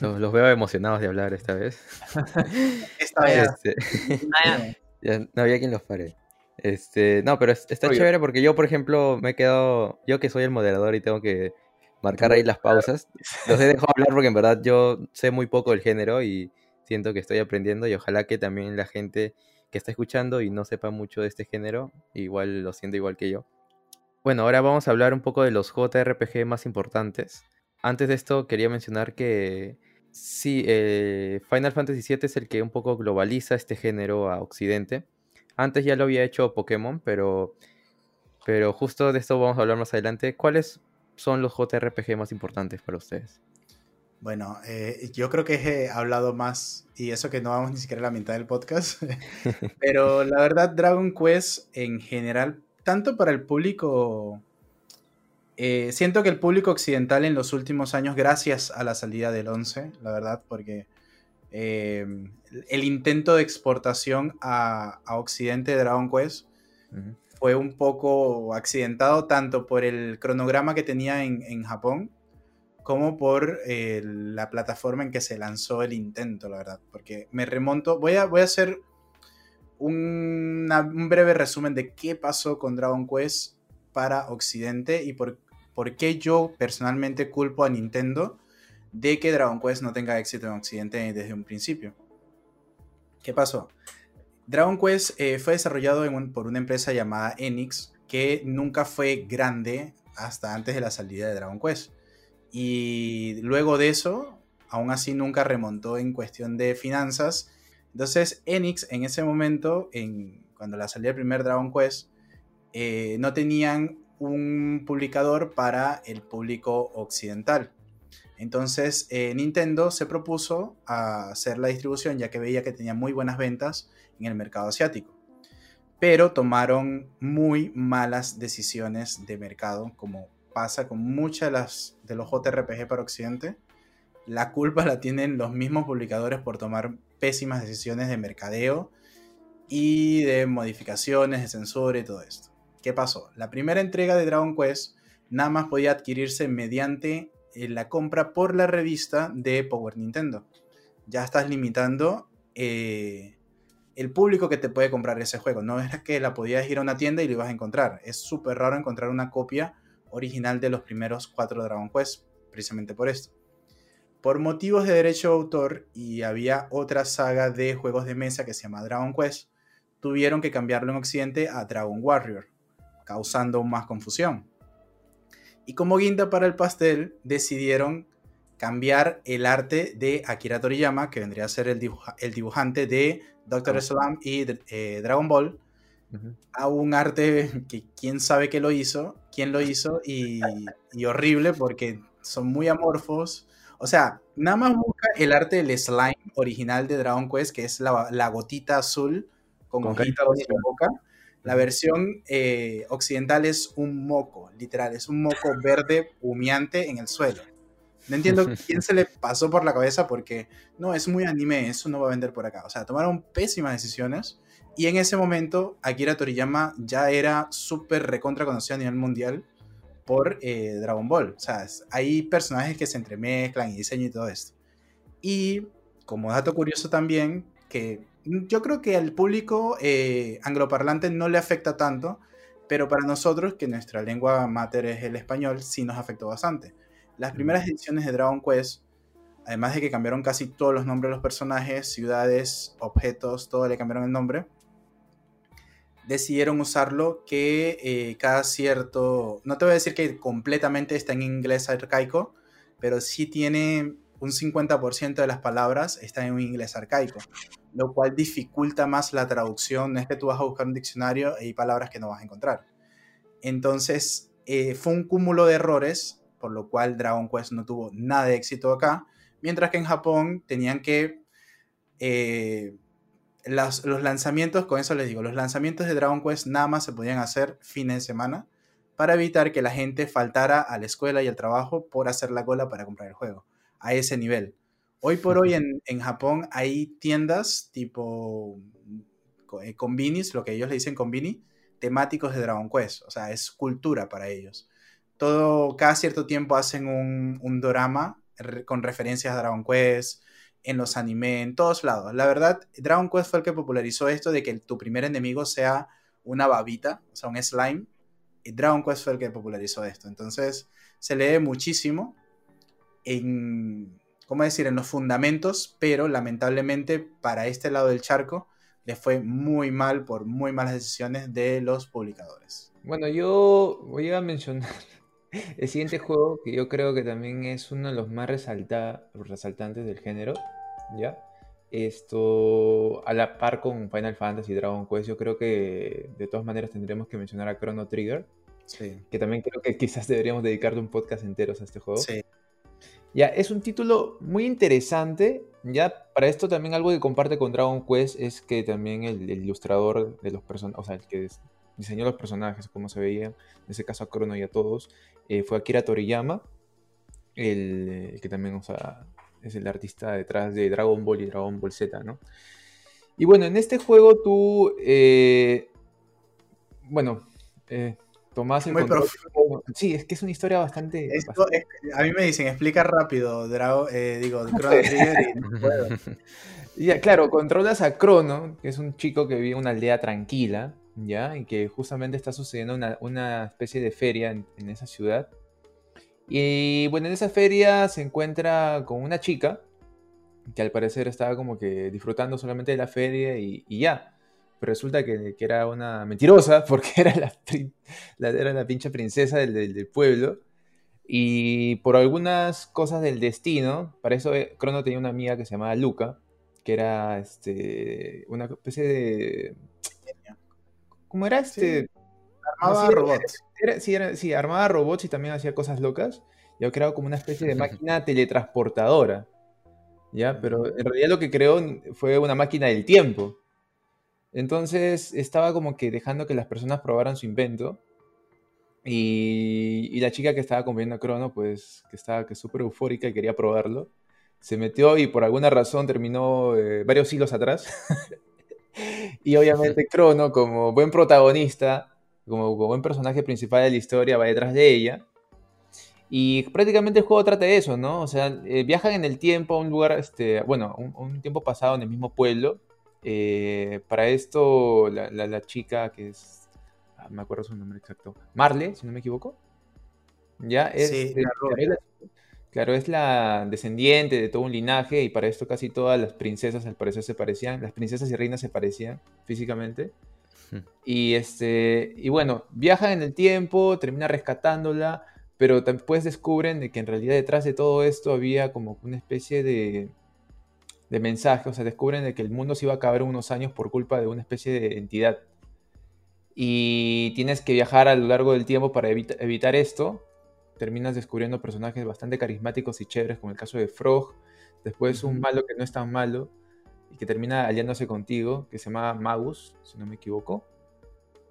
S3: los, veo emocionados de hablar esta vez. esta vez. Este, ya no había quien los pare. Este, no, pero está chévere porque yo, por ejemplo, me he quedado, yo que soy el moderador y tengo que marcar ahí las pausas, los he dejado hablar porque en verdad yo sé muy poco del género y siento que estoy aprendiendo y ojalá que también la gente que está escuchando y no sepa mucho de este género, igual lo siento igual que yo. Bueno, ahora vamos a hablar un poco de los JRPG más importantes. Antes de esto quería mencionar que sí, eh, Final Fantasy VII es el que un poco globaliza este género a Occidente antes ya lo había hecho Pokémon, pero, pero justo de esto vamos a hablar más adelante. ¿Cuáles son los JRPG más importantes para ustedes?
S2: Bueno, eh, yo creo que he hablado más, y eso que no vamos ni siquiera a la mitad del podcast, pero la verdad Dragon Quest en general, tanto para el público, eh, siento que el público occidental en los últimos años, gracias a la salida del 11, la verdad, porque Em, el intento de exportación a, Occidente de Dragon Quest fue un poco accidentado tanto por el cronograma que tenía en, Japón como por eh, la plataforma en que se lanzó el intento, la verdad. Porque me remonto, voy a, voy a hacer un breve resumen de qué pasó con Dragon Quest para Occidente y por, por qué yo personalmente culpo a Nintendo de que Dragon Quest no tenga éxito en Occidente desde un principio. ¿Qué pasó? Dragon Quest eh, fue desarrollado por una empresa llamada Enix que nunca fue grande hasta antes de la salida de Dragon Quest. Y luego de eso, aún así nunca remontó en cuestión de finanzas. Entonces Enix en ese momento, en, cuando la salida del primer Dragon Quest, eh, no tenían un publicador para el público occidental. Entonces eh, Nintendo se propuso a hacer la distribución ya que veía que tenía muy buenas ventas en el mercado asiático. Pero tomaron muy malas decisiones de mercado, como pasa con muchas de, las, de los JRPG para Occidente. La culpa la tienen los mismos publicadores por tomar pésimas decisiones de mercadeo y de modificaciones, de censura y todo esto. ¿Qué pasó? La primera entrega de Dragon Quest nada más podía adquirirse mediante eh, la compra por la revista de Power Nintendo. Ya estás limitando eh, el público que te puede comprar ese juego. No es que la podías ir a una tienda y lo ibas a encontrar. Es súper raro encontrar una copia original de los primeros cuatro Dragon Quest, precisamente por esto. Por motivos de derecho de autor, y había otra saga de juegos de mesa que se llama Dragon Quest, tuvieron que cambiarlo en Occidente a Dragon Warrior, causando más confusión. Y como guinda para el pastel, decidieron cambiar el arte de Akira Toriyama, que vendría a ser el, el dibujante de Doctor Slump y eh, Dragon Ball, a un arte que quién sabe qué lo hizo, quién lo hizo, y, horrible porque son muy amorfos. O sea, nada más busca el arte del slime original de Dragon Quest, que es la, gotita azul con, con boca. La versión eh, occidental es un moco, literal, es un moco verde humeante en el suelo. No entiendo quién se le pasó por la cabeza porque no, es muy anime, eso no va a vender por acá. O sea, tomaron pésimas decisiones y en ese momento Akira Toriyama ya era súper recontra conocido a nivel mundial por eh, Dragon Ball. O sea, hay personajes que se entremezclan y diseño y todo esto. Y como dato curioso también, que yo creo que al público eh, angloparlante no le afecta tanto, pero para nosotros, que nuestra lengua mater es el español, sí nos afectó bastante. Las primeras ediciones de Dragon Quest, además de que cambiaron casi todos los nombres de los personajes, ciudades, objetos, todo le cambiaron el nombre, decidieron usarlo que eh, cada cierto, no te voy a decir que completamente está en inglés arcaico, pero sí tiene un 50% de las palabras están en un inglés arcaico, lo cual dificulta más la traducción. No es que tú vas a buscar un diccionario y hay palabras que no vas a encontrar. Entonces, eh, fue un cúmulo de errores, por lo cual Dragon Quest no tuvo nada de éxito acá, mientras que en Japón tenían que... Eh, los lanzamientos, con eso les digo, los lanzamientos de Dragon Quest nada más se podían hacer fines de semana para evitar que la gente faltara a la escuela y al trabajo por hacer la cola para comprar el juego a ese nivel. Hoy por hoy en, Japón hay tiendas tipo eh, convinis, lo que ellos le dicen convini, temáticos de Dragon Quest. O sea, es cultura para ellos. Todo, cada cierto tiempo hacen un, un drama con referencias a Dragon Quest, en los anime, en todos lados. La verdad, Dragon Quest fue el que popularizó esto de que tu primer enemigo sea una babita, o sea, un slime. Y Dragon Quest fue el que popularizó esto. Entonces, se lee muchísimo en, ¿cómo decir?, en los fundamentos, pero lamentablemente para este lado del charco le fue muy mal por muy malas decisiones de los publicadores.
S1: Bueno, yo voy a mencionar el siguiente juego que yo creo que también es uno de los más resaltantes del género, ¿ya? Esto, a la par con Final Fantasy y Dragon Quest, yo creo que de todas maneras tendremos que mencionar a Chrono Trigger. Que también creo que quizás deberíamos dedicarle un podcast entero a este juego. Sí. Ya, es un título muy interesante. Ya, para esto también algo que comparte con Dragon Quest es que también el, ilustrador de los personajes, o sea, el que diseñó los personajes, como se veía, en ese caso a Crono y a todos, eh, fue Akira Toriyama, el, que también, o sea, es el artista detrás de Dragon Ball y Dragon Ball Z, ¿no? Y bueno, en este juego tú, eh, bueno, eh, Tomás Muy Sí, es que es una historia bastante.
S2: a mí me dicen, explica rápido, Drago, eh, digo, Chrono Trigger y no puedo.
S1: Ya, claro, controlas a Crono, que es un chico que vive en una aldea tranquila, ¿ya? Y que justamente está sucediendo una, especie de feria en, esa ciudad. Y bueno, en esa feria se encuentra con una chica que al parecer estaba como que disfrutando solamente de la feria y ya pero resulta que, era una mentirosa porque era la, era la pinche princesa del, pueblo. Y por algunas cosas del destino, para eso eh, Crono tenía una amiga que se llamaba Luca, que era este, una especie de... ¿Cómo era este?
S2: armaba robots.
S1: sí, armaba robots y también hacía cosas locas. Yo creado como una especie de máquina teletransportadora. ¿Ya? Pero en realidad lo que creó fue una máquina del tiempo. Entonces estaba como que dejando que las personas probaran su invento. Y, la chica que estaba comiendo a Crono, pues que estaba que súper eufórica y quería probarlo, se metió y por alguna razón terminó eh, varios hilos atrás. y obviamente Crono, como buen protagonista, como, buen personaje principal de la historia, va detrás de ella. Y prácticamente el juego trata de eso, ¿no? O sea, eh, viajan en el tiempo a un lugar, este, bueno, un tiempo pasado en el mismo pueblo eh, para esto, la, chica que es, ah, me acuerdo su nombre exacto, Marle, si no me equivoco, ya es, claro, es la descendiente de todo un linaje y para esto casi todas las princesas al parecer se parecían, las princesas y reinas se parecían físicamente. Y, este, y bueno, viajan en el tiempo, termina rescatándola, pero después descubren de que en realidad detrás de todo esto había como una especie de, de mensaje, o sea, descubren de que el mundo se iba a acabar en unos años por culpa de una especie de entidad. Y tienes que viajar a lo largo del tiempo para evitar esto. Terminas descubriendo personajes bastante carismáticos y chéveres, como el caso de Frog. Después un malo que no es tan malo y que termina aliándose contigo, que se llama Magus, si no me equivoco.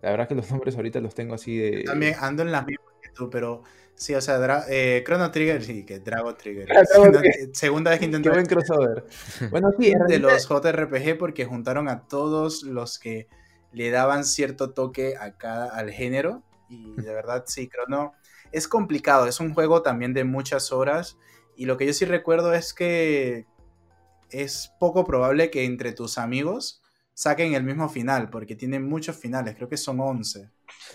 S1: La verdad que los nombres ahorita los tengo así de...
S2: También ando en las mismas que tú, pero sí, o sea, eh, Chrono Trigger, sí, que Dragon Trigger. segunda vez que intenté...
S1: Qué buen crossover.
S2: bueno, sí, de los JRPG porque juntaron a todos los que le daban cierto toque a cada, al género y de verdad sí, Chrono es complicado, es un juego también de muchas horas y lo que yo sí recuerdo es que es poco probable que entre tus amigos saquen el mismo final, porque tiene muchos finales, creo que son 11.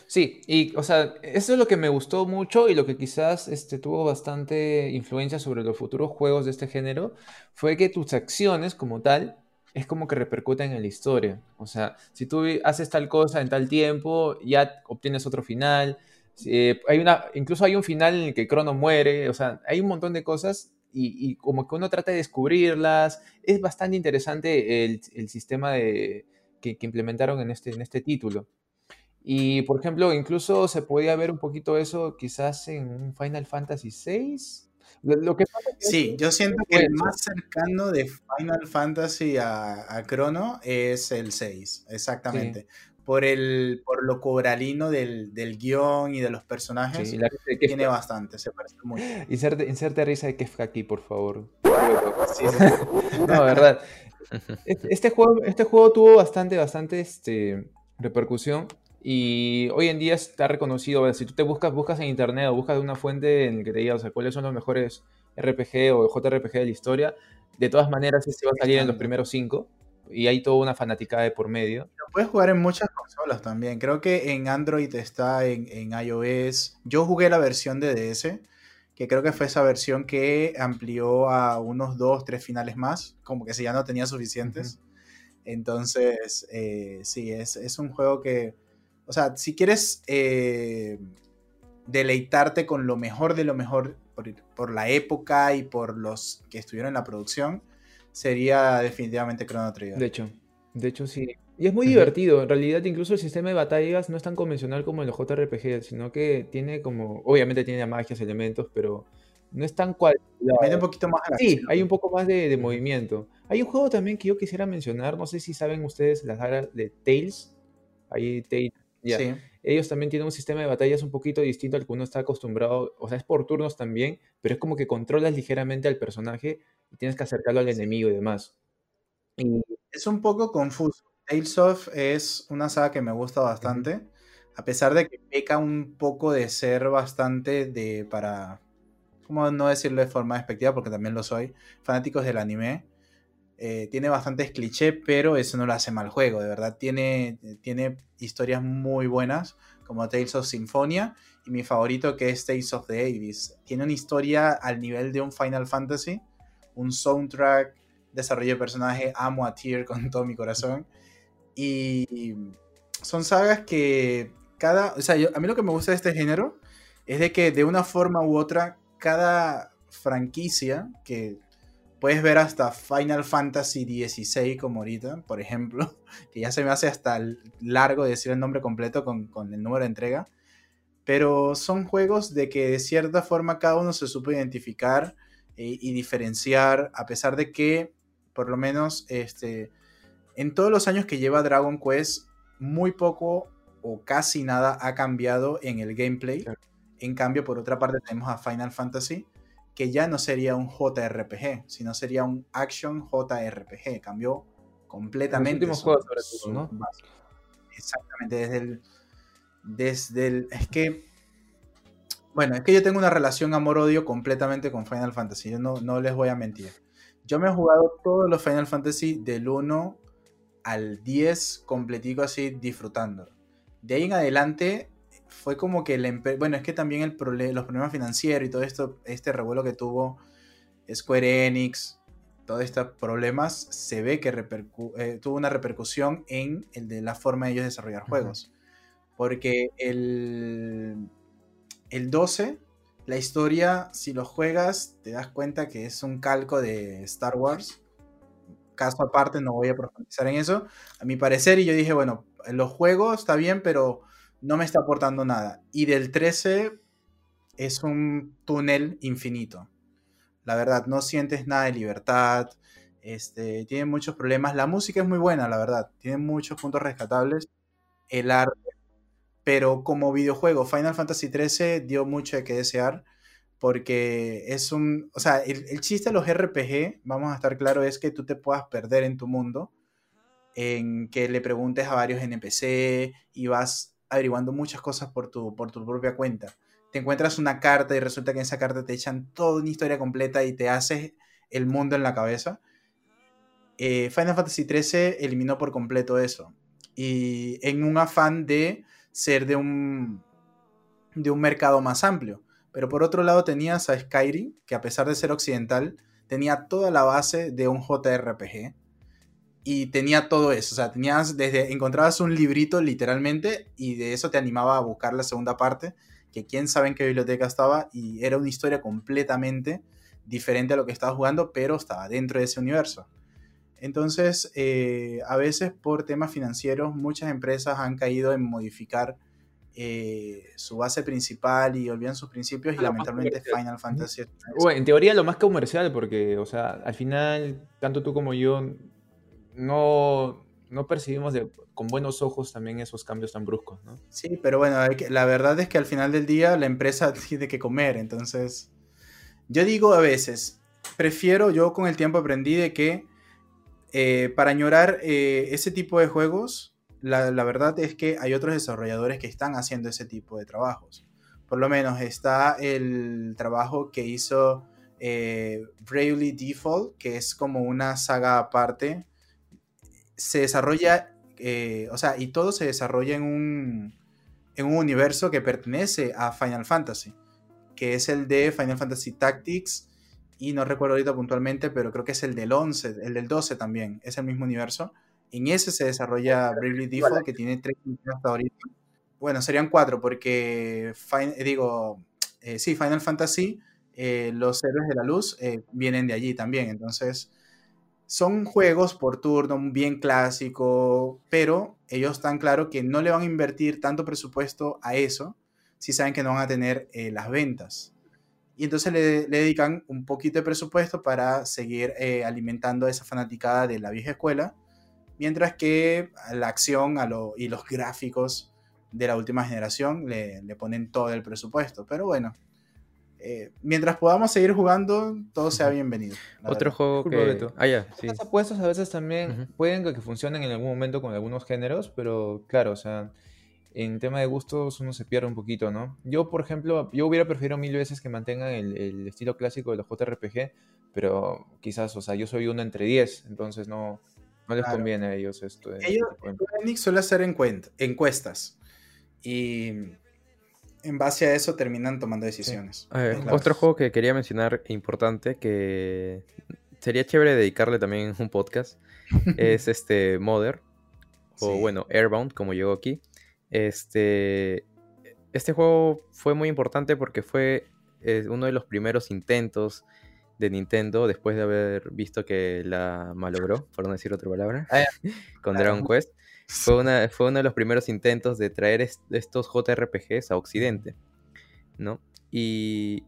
S1: Sí, y o sea, eso es lo que me gustó mucho y lo que quizás este, tuvo bastante influencia sobre los futuros juegos de este género, fue que tus acciones como tal es como que repercuten en la historia. O sea, si tú haces tal cosa en tal tiempo, ya obtienes otro final. Eh, hay una, incluso hay un final en el que Crono muere. O sea, hay un montón de cosas y, como que uno trata de descubrirlas. Es bastante interesante el, sistema de, que, implementaron en este, en este título. Y, por ejemplo, incluso se podía ver un poquito eso quizás en Final Fantasy VI.
S2: Lo, que sí, yo siento que el más cercano de Final Fantasy a, a Chrono es el 6, exactamente por el por lo coralino del, del guion y de los personajes. Sí, tiene bastante, se parece mucho.
S1: Inserte, inserte risa de Kefka aquí, por favor. Sí, no, verdad. Este juego, este juego tuvo bastante, bastante este, repercusión. Y hoy en día está reconocido. Si tú te buscas, buscas en internet o buscas una fuente en que te diga, o sea, cuáles son los mejores RPG o JRPG de la historia, de todas maneras este va a salir en los primeros cinco y hay toda una fanática de por medio.
S2: Lo puedes jugar en muchas consolas también. Creo que en Android está, en, en iOS. Yo jugué la versión de DS, que creo que fue esa versión que amplió a unos dos, tres finales más, como que si ya no tenía suficientes. Entonces, eh, sí, es, es, un juego que, o sea, si quieres eh, deleitarte con lo mejor de lo mejor por, por, la época y por los que estuvieron en la producción, sería definitivamente Chrono Trigger.
S1: De hecho, de hecho sí. Y es muy divertido. En realidad, incluso el sistema de batallas no es tan convencional como en los JRPG, sino que tiene como. Obviamente tiene magias, elementos, pero no es tan cual.
S2: Mete un poquito más
S1: Sí, hay un poco más de, movimiento. Hay un juego también que yo quisiera mencionar. No sé si saben ustedes la saga de Tales. Ahí Tales. Sí. Ellos también tienen un sistema de batallas un poquito distinto al que uno está acostumbrado. O sea, es por turnos también, pero es como que controlas ligeramente al personaje tienes que acercarlo al enemigo y demás.
S2: Y... Es un poco confuso. Tales of es una saga que me gusta bastante, a pesar de que peca un poco de ser bastante de para, ¿cómo no decirlo de forma despectiva? Porque también lo soy, fanáticos del anime. Eh, tiene bastantes clichés, pero eso no lo hace mal juego, de verdad. Tiene, tiene historias muy buenas, como Tales of Symphonia, y mi favorito que es Tales of the Abyss. Tiene una historia al nivel de un Final Fantasy, un soundtrack, desarrollo de personaje, amo a Tier con todo mi corazón. Y son sagas que cada, o sea, a mí lo que me gusta de este género es de que de una forma u otra, cada franquicia que puedes ver hasta Final Fantasy XVI como ahorita, por ejemplo, que ya se me hace hasta largo decir el nombre completo con, con el número de entrega, pero son juegos de que de cierta forma cada uno se supo identificar y diferenciar, a pesar de que, por lo menos, este, en todos los años que lleva Dragon Quest, muy poco o casi nada ha cambiado en el gameplay. En cambio, por otra parte, tenemos a Final Fantasy, que ya no sería un JRPG, sino sería un Action JRPG. Cambió completamente.
S1: Los últimos juegos, ¿no?
S2: Exactamente, desde el. Desde el. Es que bueno, es que yo tengo una relación amor-odio completamente con Final Fantasy, yo no, no les voy a mentir. Yo me he jugado todos los Final Fantasy del 1 al 10 completico así disfrutando. De ahí en adelante fue como que el bueno, es que también el los problemas financieros y todo esto, este revuelo que tuvo Square Enix, todos estos problemas, se ve que eh, tuvo una repercusión en el de la forma de ellos desarrollar juegos. Porque el el 12, la historia, si lo juegas, te das cuenta que es un calco de Star Wars. Caso aparte, no voy a profundizar en eso. A mi parecer, y yo dije, bueno, los juegos está bien, pero no me está aportando nada. Y del 13 es un túnel infinito. La verdad, no sientes nada de libertad. Este, tiene muchos problemas. La música es muy buena, la verdad. Tiene muchos puntos rescatables. El arte pero como videojuego Final Fantasy XIII dio mucho de que desear porque es un, o sea, el, chiste de los RPG, vamos a estar claro, es que tú te puedas perder en tu mundo, en que le preguntes a varios NPC y vas averiguando muchas cosas por tu, por tu propia cuenta. Te encuentras una carta y resulta que en esa carta te echan toda una historia completa y te haces el mundo en la cabeza. Eh, Final Fantasy XIII eliminó por completo eso. Y en un afán de ser de un, de un mercado más amplio. Pero por otro lado tenías a Skyrim, que a pesar de ser occidental, tenía toda la base de un JRPG. Y tenía todo eso, o sea, tenías desde, encontrabas un librito literalmente y de eso te animaba a buscar la segunda parte, que quién sabe en qué biblioteca estaba y era una historia completamente diferente a lo que estabas jugando, pero estaba dentro de ese universo. Entonces, eh, a veces por temas financieros, muchas empresas han caído en modificar eh, su base principal y olvidan sus principios y lamentablemente Final Fantasy.
S1: Bueno, en teoría lo más comercial porque, o sea, al final, tanto tú como yo no, no percibimos con buenos ojos también esos cambios tan bruscos, ¿no?
S2: Sí, pero bueno, la verdad es que al final del día la empresa tiene que comer, entonces yo digo a veces, prefiero, yo con el tiempo aprendí de que eh, para añorar eh, ese tipo de juegos, la, verdad es que hay otros desarrolladores que están haciendo ese tipo de trabajos. Por lo menos está el trabajo que hizo eh, Bravely Default, que es como una saga aparte. Se desarrolla, eh, o sea, y todo se desarrolla en un, en un universo que pertenece a Final Fantasy, que es el de Final Fantasy Tactics, y no recuerdo ahorita puntualmente, pero creo que es el del 11, el del 12 también, es el mismo universo. En ese se desarrolla Bravely Default, que tiene tres hasta ahorita. Bueno, serían cuatro, porque, eh, digo, eh, sí, Final Fantasy, eh, los héroes de la luz vienen de allí también. Entonces, son juegos por turno, bien clásico, pero ellos están claros que no le van a invertir tanto presupuesto a eso si saben que no van a tener las ventas. Y entonces le, le, dedican un poquito de presupuesto para seguir alimentando esa fanaticada de la vieja escuela mientras que la acción y los gráficos de la última generación le, ponen todo el presupuesto. Pero bueno, eh, mientras podamos seguir jugando, todo sea bienvenido.
S3: Otro juego que...
S1: Ah, ya, sí. Las apuestas a veces también pueden que funcionen en algún momento con algunos géneros, pero claro, o sea, en tema de gustos uno se pierde un poquito, ¿no? Yo, por ejemplo, yo hubiera preferido mil veces que mantengan el, el estilo clásico de los JRPG, pero quizás, o sea, yo soy uno entre 10, entonces no, no les conviene a ellos esto.
S2: ellos, este suele hacer encuestas y en base a eso terminan tomando decisiones.
S3: otro juego que quería mencionar importante que sería chévere dedicarle también un podcast es este Mother o bueno Airbound como llegó aquí. Este este juego fue muy importante porque fue eh, uno de los primeros intentos de Nintendo después de haber visto que la malogró, por no decir otra palabra, ah, con Dragon Quest. Fue, una, fue uno de los primeros intentos de traer estos JRPGs a Occidente, ¿no? Y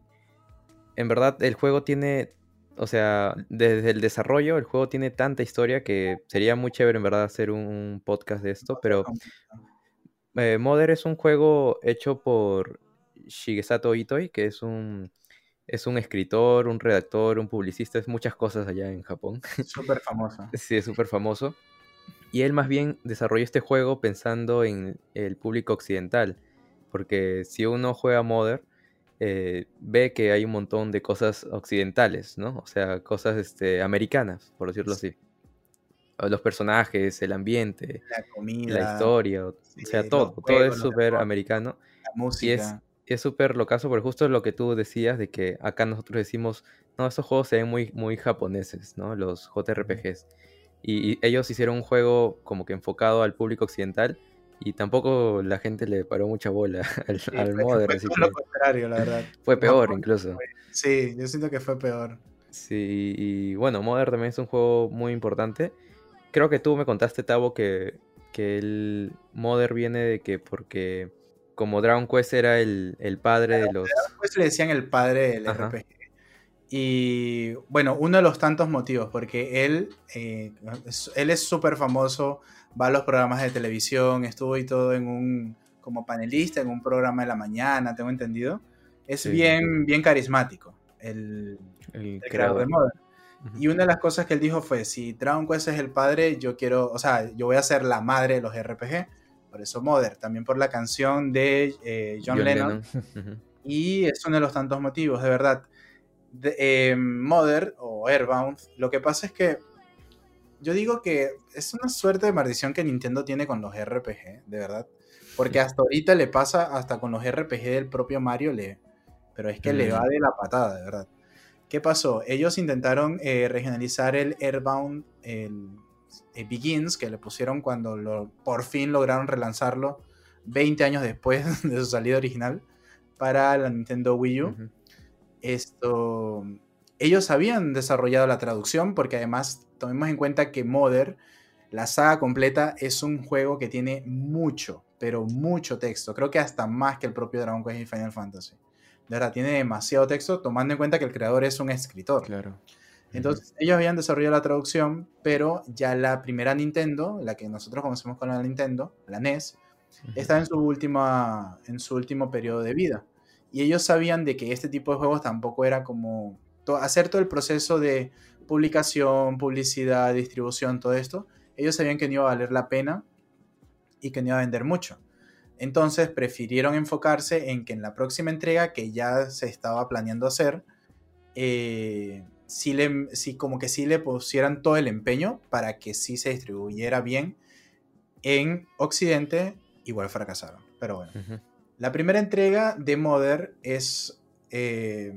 S3: en verdad el juego tiene, o sea, desde el desarrollo el juego tiene tanta historia que sería muy chévere en verdad hacer un, podcast de esto, pero eh, Mother es un juego hecho por Shigesato Itoi, que es un es un escritor, un redactor, un publicista, es muchas cosas allá en Japón.
S2: Súper famoso.
S3: sí, es súper famoso. Y él más bien desarrolló este juego pensando en el público occidental. Porque si uno juega Modern, eh, ve que hay un montón de cosas occidentales, ¿no? O sea, cosas este, americanas, por decirlo así. Los personajes, el ambiente,
S2: la comida,
S3: la historia, o sea, todo. todo es súper americano.
S2: La música
S3: es súper locazo, porque justo es lo que tú decías, de que acá nosotros decimos, no, estos juegos se ven muy, muy japoneses, ¿no? Los JRPGs. Y, ellos hicieron un juego como que enfocado al público occidental y tampoco la gente le paró mucha bola al, sí, al
S2: Modern. Fue, lo contrario, la verdad.
S3: Fue peor incluso.
S2: Sí, yo siento que fue peor.
S3: Sí, y bueno, Modern también es un juego muy importante. Creo que tú me contaste, Tavo, que, que el Modern viene de que porque como Dragon Quest era el, padre de los...
S2: Dragon Quest le decían el padre del RPG. Y bueno, uno de los tantos motivos, porque él, eh, él es súper famoso, va a los programas de televisión, estuvo y todo en un como panelista en un programa de la mañana, tengo entendido. Es
S3: Sí.
S2: bien, bien carismático el,
S3: El
S2: el creador de. Modern. Y una de las cosas que él dijo fue, si Dragon Quest es el padre, yo quiero, o sea, yo voy a ser la madre de los RPG. Por eso Modern, también por la canción de eh, John, Lennon. Y es uno de los tantos motivos, de verdad. De, eh, Mother o Airbound, lo que pasa es que yo digo que es una suerte de maldición que Nintendo tiene con los RPG, de verdad. Porque hasta ahorita le pasa, hasta con los RPG del propio Mario, le, pero es que le
S3: Mm.
S2: va de la patada, de verdad. ¿Qué pasó? Ellos intentaron eh, regionalizar el Airbound, el, el Begins, que le pusieron cuando lo- por fin lograron relanzarlo 20 años después de su salida original para la Nintendo Wii U. Esto, ellos habían desarrollado la traducción porque además tomemos en cuenta que Mother, la saga completa, es un juego que tiene mucho, pero mucho texto. Creo que hasta más que el propio Dragon Quest y Final Fantasy. De verdad, tiene demasiado texto tomando en cuenta que el creador es un escritor.
S1: Claro.
S2: Entonces, ellos habían desarrollado la traducción, pero ya la primera Nintendo, la que nosotros conocemos con la Nintendo, la NES,
S3: Ujú.
S2: está en su última en su último periodo de vida y ellos sabían de que este tipo de juegos tampoco era como to- hacer todo el proceso de publicación publicidad distribución todo esto ellos sabían que no iba a valer la pena y que no iba a vender mucho entonces prefirieron enfocarse en que en la próxima entrega que ya se estaba planeando hacer eh, sí le, sí, como que sí le pusieran todo el empeño para que sí se distribuyera bien en Occidente igual fracasaron. Pero bueno. La primera entrega de Mother es. eh,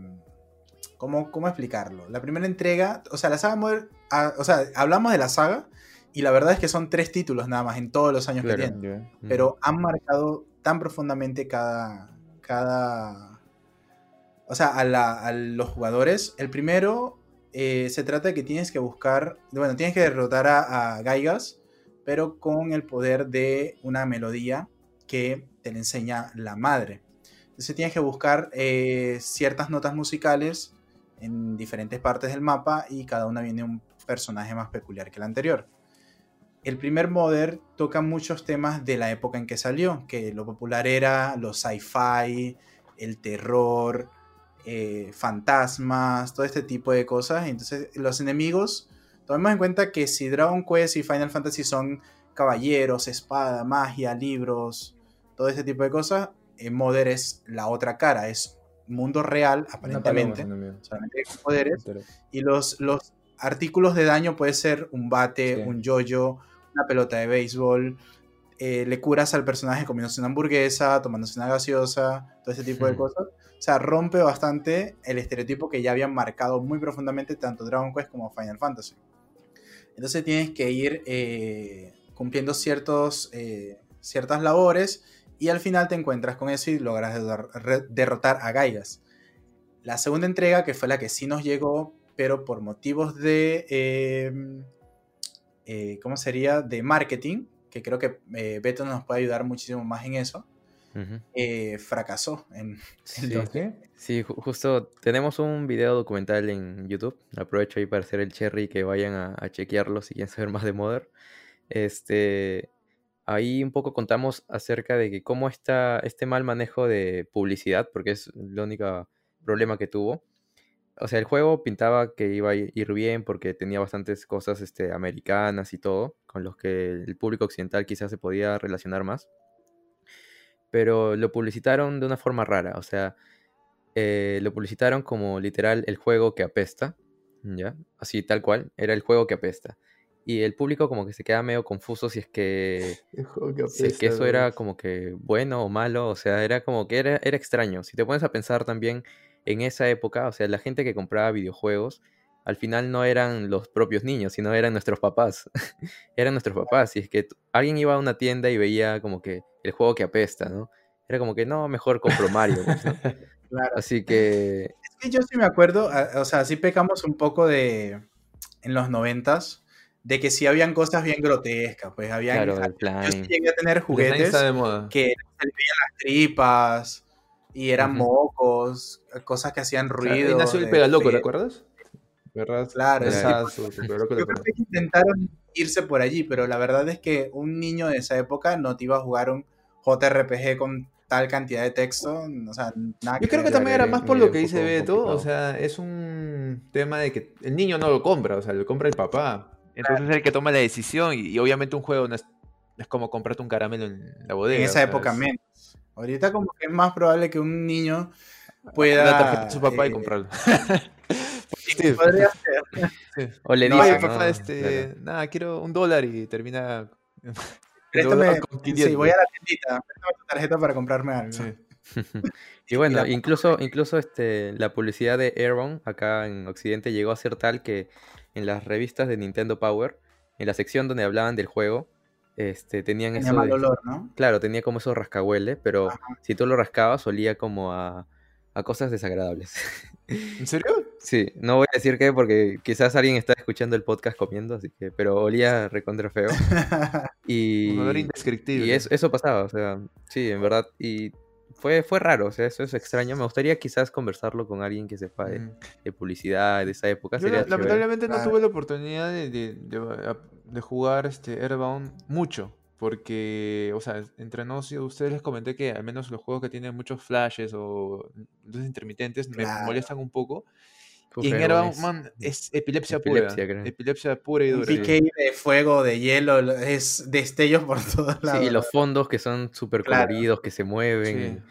S2: ¿cómo, ¿Cómo explicarlo? La primera entrega. O sea, la saga Mother. ah, o sea, hablamos de la saga. Y la verdad es que son tres títulos nada más en todos los años
S3: Claro.
S2: que tiene.
S1: Ya.
S3: Ujú.
S2: Pero han marcado tan profundamente cada. cada. O sea, a, la- a los jugadores. El primero. eh, se trata de que tienes que buscar. Bueno, tienes que derrotar a, a Gaigas. Pero con el poder de una melodía que te le enseña la madre. Entonces tienes que buscar eh, ciertas notas musicales en diferentes partes del mapa y cada una viene un personaje más peculiar que el anterior. El primer Modern toca muchos temas de la época en que salió, que lo popular era los sci-fi, el terror, eh, fantasmas, todo este tipo de cosas. Entonces los enemigos, tomemos en cuenta que si Dragon Quest y Final Fantasy son caballeros, espada, magia, libros, todo ese tipo de cosas, eh, Modern es la otra cara, es mundo real aparentemente, solamente con poderes, y los, los artículos de daño puede ser un bate,
S1: Sí.
S2: un yoyo, una pelota de béisbol, eh, le curas al personaje comiéndose una hamburguesa, tomándose una gaseosa, todo ese tipo de cosas. O sea, rompe bastante el estereotipo que ya habían marcado muy profundamente tanto Dragon Quest como Final Fantasy. Entonces tienes que ir eh, cumpliendo ciertos, eh, ciertas labores y al final te encuentras con eso y logras derrotar a Gaigas. La segunda entrega, que fue la que sí nos llegó, pero por motivos de, eh, eh, ¿cómo sería? De marketing, que creo que eh, Beto nos puede ayudar muchísimo más en eso, eh, fracasó en
S3: Sí, sí, ju- justo tenemos un video documental en YouTube. Aprovecho ahí para hacer el cherry que vayan a, a chequearlo si quieren saber más de Modern. Este, ahí un poco contamos acerca de que cómo está este mal manejo de publicidad, porque es el único problema que tuvo. O sea, el juego pintaba que iba a ir bien porque tenía bastantes cosas este, americanas y todo, con los que el público occidental quizás se podía relacionar más. Pero lo publicitaron de una forma rara, o sea, eh, lo publicitaron como literal el juego que apesta, ¿ya? Así tal cual, era el juego que apesta. Y el público como que se queda medio confuso si es que, si es que eso era como que bueno o malo, o sea, era como que era, era extraño. Si te pones a pensar también en esa época, o sea, la gente que compraba videojuegos, al final no eran los propios niños, sino eran nuestros papás. eran nuestros papás. Y es que alguien iba a una tienda y veía como que el juego que apesta, ¿no? Era como que no, mejor compro Mario. pues, ¿no?
S2: Claro.
S3: Así que
S2: Es que yo sí me acuerdo, o sea, sí pecamos un poco de, en los noventas, de que sí habían cosas bien grotescas, pues habían,
S3: claro, el
S2: yo sí
S3: plan.
S2: llegué a tener
S1: Juguetes. de moda.
S2: que se le veían las tripas y eran mocos, cosas que hacían
S1: Claro, ahí
S2: ruido.
S1: nació el pegaloco, ¿te acuerdas? ¿Verdad?
S2: Claro,
S1: su pegaloco de
S2: Yo creo que intentaron irse por allí, pero la verdad es que un niño de esa época no te iba a jugar un JRPG con tal cantidad de texto. O sea, nada
S1: Yo creo que también era más por lo que dice Beto, o
S3: complicado.
S1: sea, es un tema de que el niño no lo compra, o sea, lo compra el papá. Entonces es el que toma la decisión y, y obviamente un juego no es, es como comprarte un caramelo en la bodega.
S2: En
S1: o
S2: esa época menos. Ahorita como que es más probable que un niño
S1: la
S2: pueda...
S1: tarjeta de su papá y
S2: eh,
S1: comprarlo. Sí.
S2: Podría ser.
S1: Sí.
S3: O le
S2: No,
S1: Oye,
S3: dicen,
S1: papá,
S3: ¿no?
S1: este,
S3: Claro.
S1: nada, quiero un dólar y termina
S2: Préstame, sí,
S1: 500.
S2: voy a la tiendita, préstame tu tarjeta para comprarme algo.
S1: Sí.
S3: Y bueno,
S2: la-
S3: incluso, incluso este, la publicidad de Airbound acá en Occidente llegó a ser tal que en las revistas de Nintendo Power, en la sección donde hablaban del juego, este, tenían
S2: Tenía
S3: eso
S2: mal
S3: de-
S2: olor, ¿no?
S3: Claro, tenía como esos rascahuele, pero
S2: Ajá.
S3: si tú lo rascabas olía como a, a cosas desagradables.
S1: ¿En serio?
S3: Sí, no voy a decir qué porque quizás alguien está escuchando el podcast comiendo, así que, pero olía recontra feo. Y,
S1: Un olor
S3: y
S1: indescriptible.
S3: eso, eso pasaba, o sea, sí, en verdad. Y fue, fue raro, o sea, eso es extraño. Me gustaría quizás conversarlo con alguien que sepa de,
S1: Mm.
S3: de publicidad de esa época.
S1: Yo
S3: Sería
S1: la-
S3: chévere.
S1: lamentablemente no tuve la oportunidad de, de- de- de jugar este Airbound mucho. Porque, o sea, entre nos y a ustedes les comenté que al menos los juegos que tienen muchos flashes o luces intermitentes me
S2: Claro.
S1: molestan un poco. Y en
S3: Airbound, es-
S1: man, es epilepsia,
S3: Epilepsia,
S1: pura.
S3: creo.
S1: Epilepsia pura y
S2: Un
S1: dura.
S2: PK de fuego, de hielo, lo- es destellos por todos lados.
S3: Sí, y los fondos que son súper
S2: Claro.
S3: coloridos, que se mueven.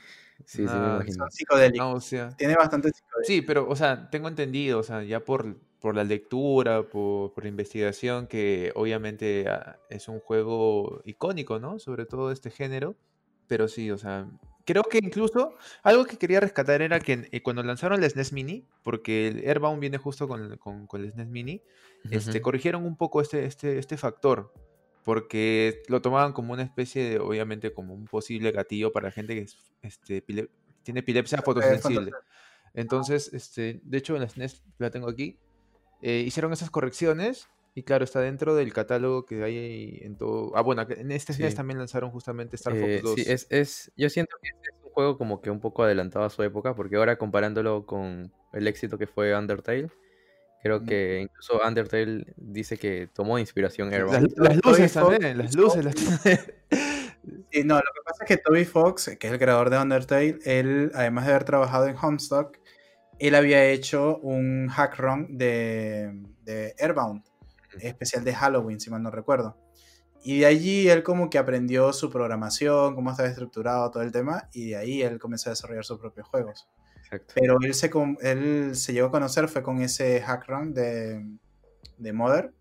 S3: Sí, sí, me imagino.
S2: Son psicodélicos.
S1: náusea.
S2: Tiene bastante psicodélicos.
S1: Sí, pero, o sea, tengo entendido, o sea, ya por, por la lectura, por, por la investigación, que obviamente ah, es un juego icónico, ¿no? Sobre todo de este género. Pero sí, o sea, creo que incluso algo que quería rescatar era que eh, cuando lanzaron la SNES Mini, porque el Airbound viene justo con, con, con el SNES Mini, este,
S3: Ujú.
S1: corrigieron un poco este, este, este factor. Porque lo tomaban como una especie de, obviamente, como un posible gatillo para gente que es, este, epile- tiene epilepsia fotosensible. Entonces, este, de hecho, en la SNES la tengo aquí. eh, hicieron esas correcciones y claro, está dentro del catálogo que hay en todo. Ah, bueno, en este
S3: Sí.
S1: también lanzaron justamente Star
S3: Eh,
S1: Fox 2.
S3: sí, es, es, yo siento que es un juego como que un poco adelantado a su época, porque ahora comparándolo con el éxito que fue Undertale, creo que incluso Undertale dice que tomó inspiración
S1: Las,
S3: Airbound.
S1: las
S2: Toby
S1: luces
S2: Fox
S1: también, las luces. Las...
S2: Sí, no, lo que pasa es que Toby Fox, que es el creador de Undertale, él, además de haber trabajado en Homestuck, él había hecho un hack run de, de Airbound, especial de Halloween, si mal no recuerdo. Y de allí él como que aprendió su programación, cómo estaba estructurado todo el tema, y de ahí él comenzó a desarrollar sus propios juegos.
S3: Exacto.
S2: Pero él se, él se llegó a conocer fue con ese hack run de, de Mother.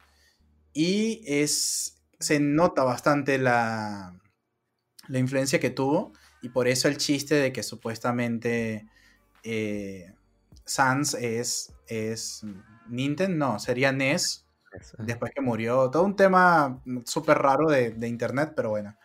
S2: Y es, se nota bastante la, la influencia que tuvo. Y por eso el chiste de que supuestamente eh, Sans es, es Nintendo, no, sería NES
S3: Eso.
S2: después que murió. Todo un tema súper raro de, de internet, pero bueno.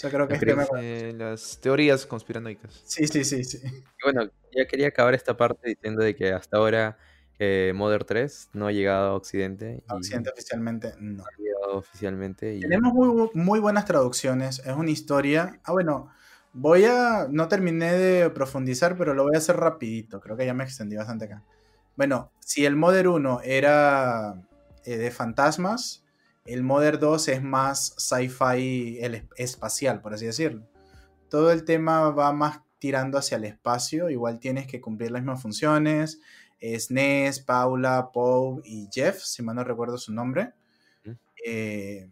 S2: Yo creo que es tema...
S1: Eh, las teorías conspiranoicas.
S2: Sí, sí, sí, sí.
S3: Y bueno, ya quería acabar esta parte diciendo de que hasta ahora eh, Mother 3 no ha llegado a Occidente. y
S2: Occidente oficialmente no.
S3: no ha llegado oficialmente. Y...
S2: Tenemos muy, muy buenas traducciones. Es una historia. Ah, bueno. Voy a. No terminé de profundizar, pero lo voy a hacer rapidito. Creo que ya me extendí bastante acá. Bueno, si el Mother 1 era eh, de fantasmas, el Mother 2 es más sci-fi espacial, por así decirlo. Todo el tema va más tirando hacia el espacio. Igual tienes que cumplir las mismas funciones. Es Ness, Paula, Poe y Jeff, si mal no recuerdo su nombre. Eh,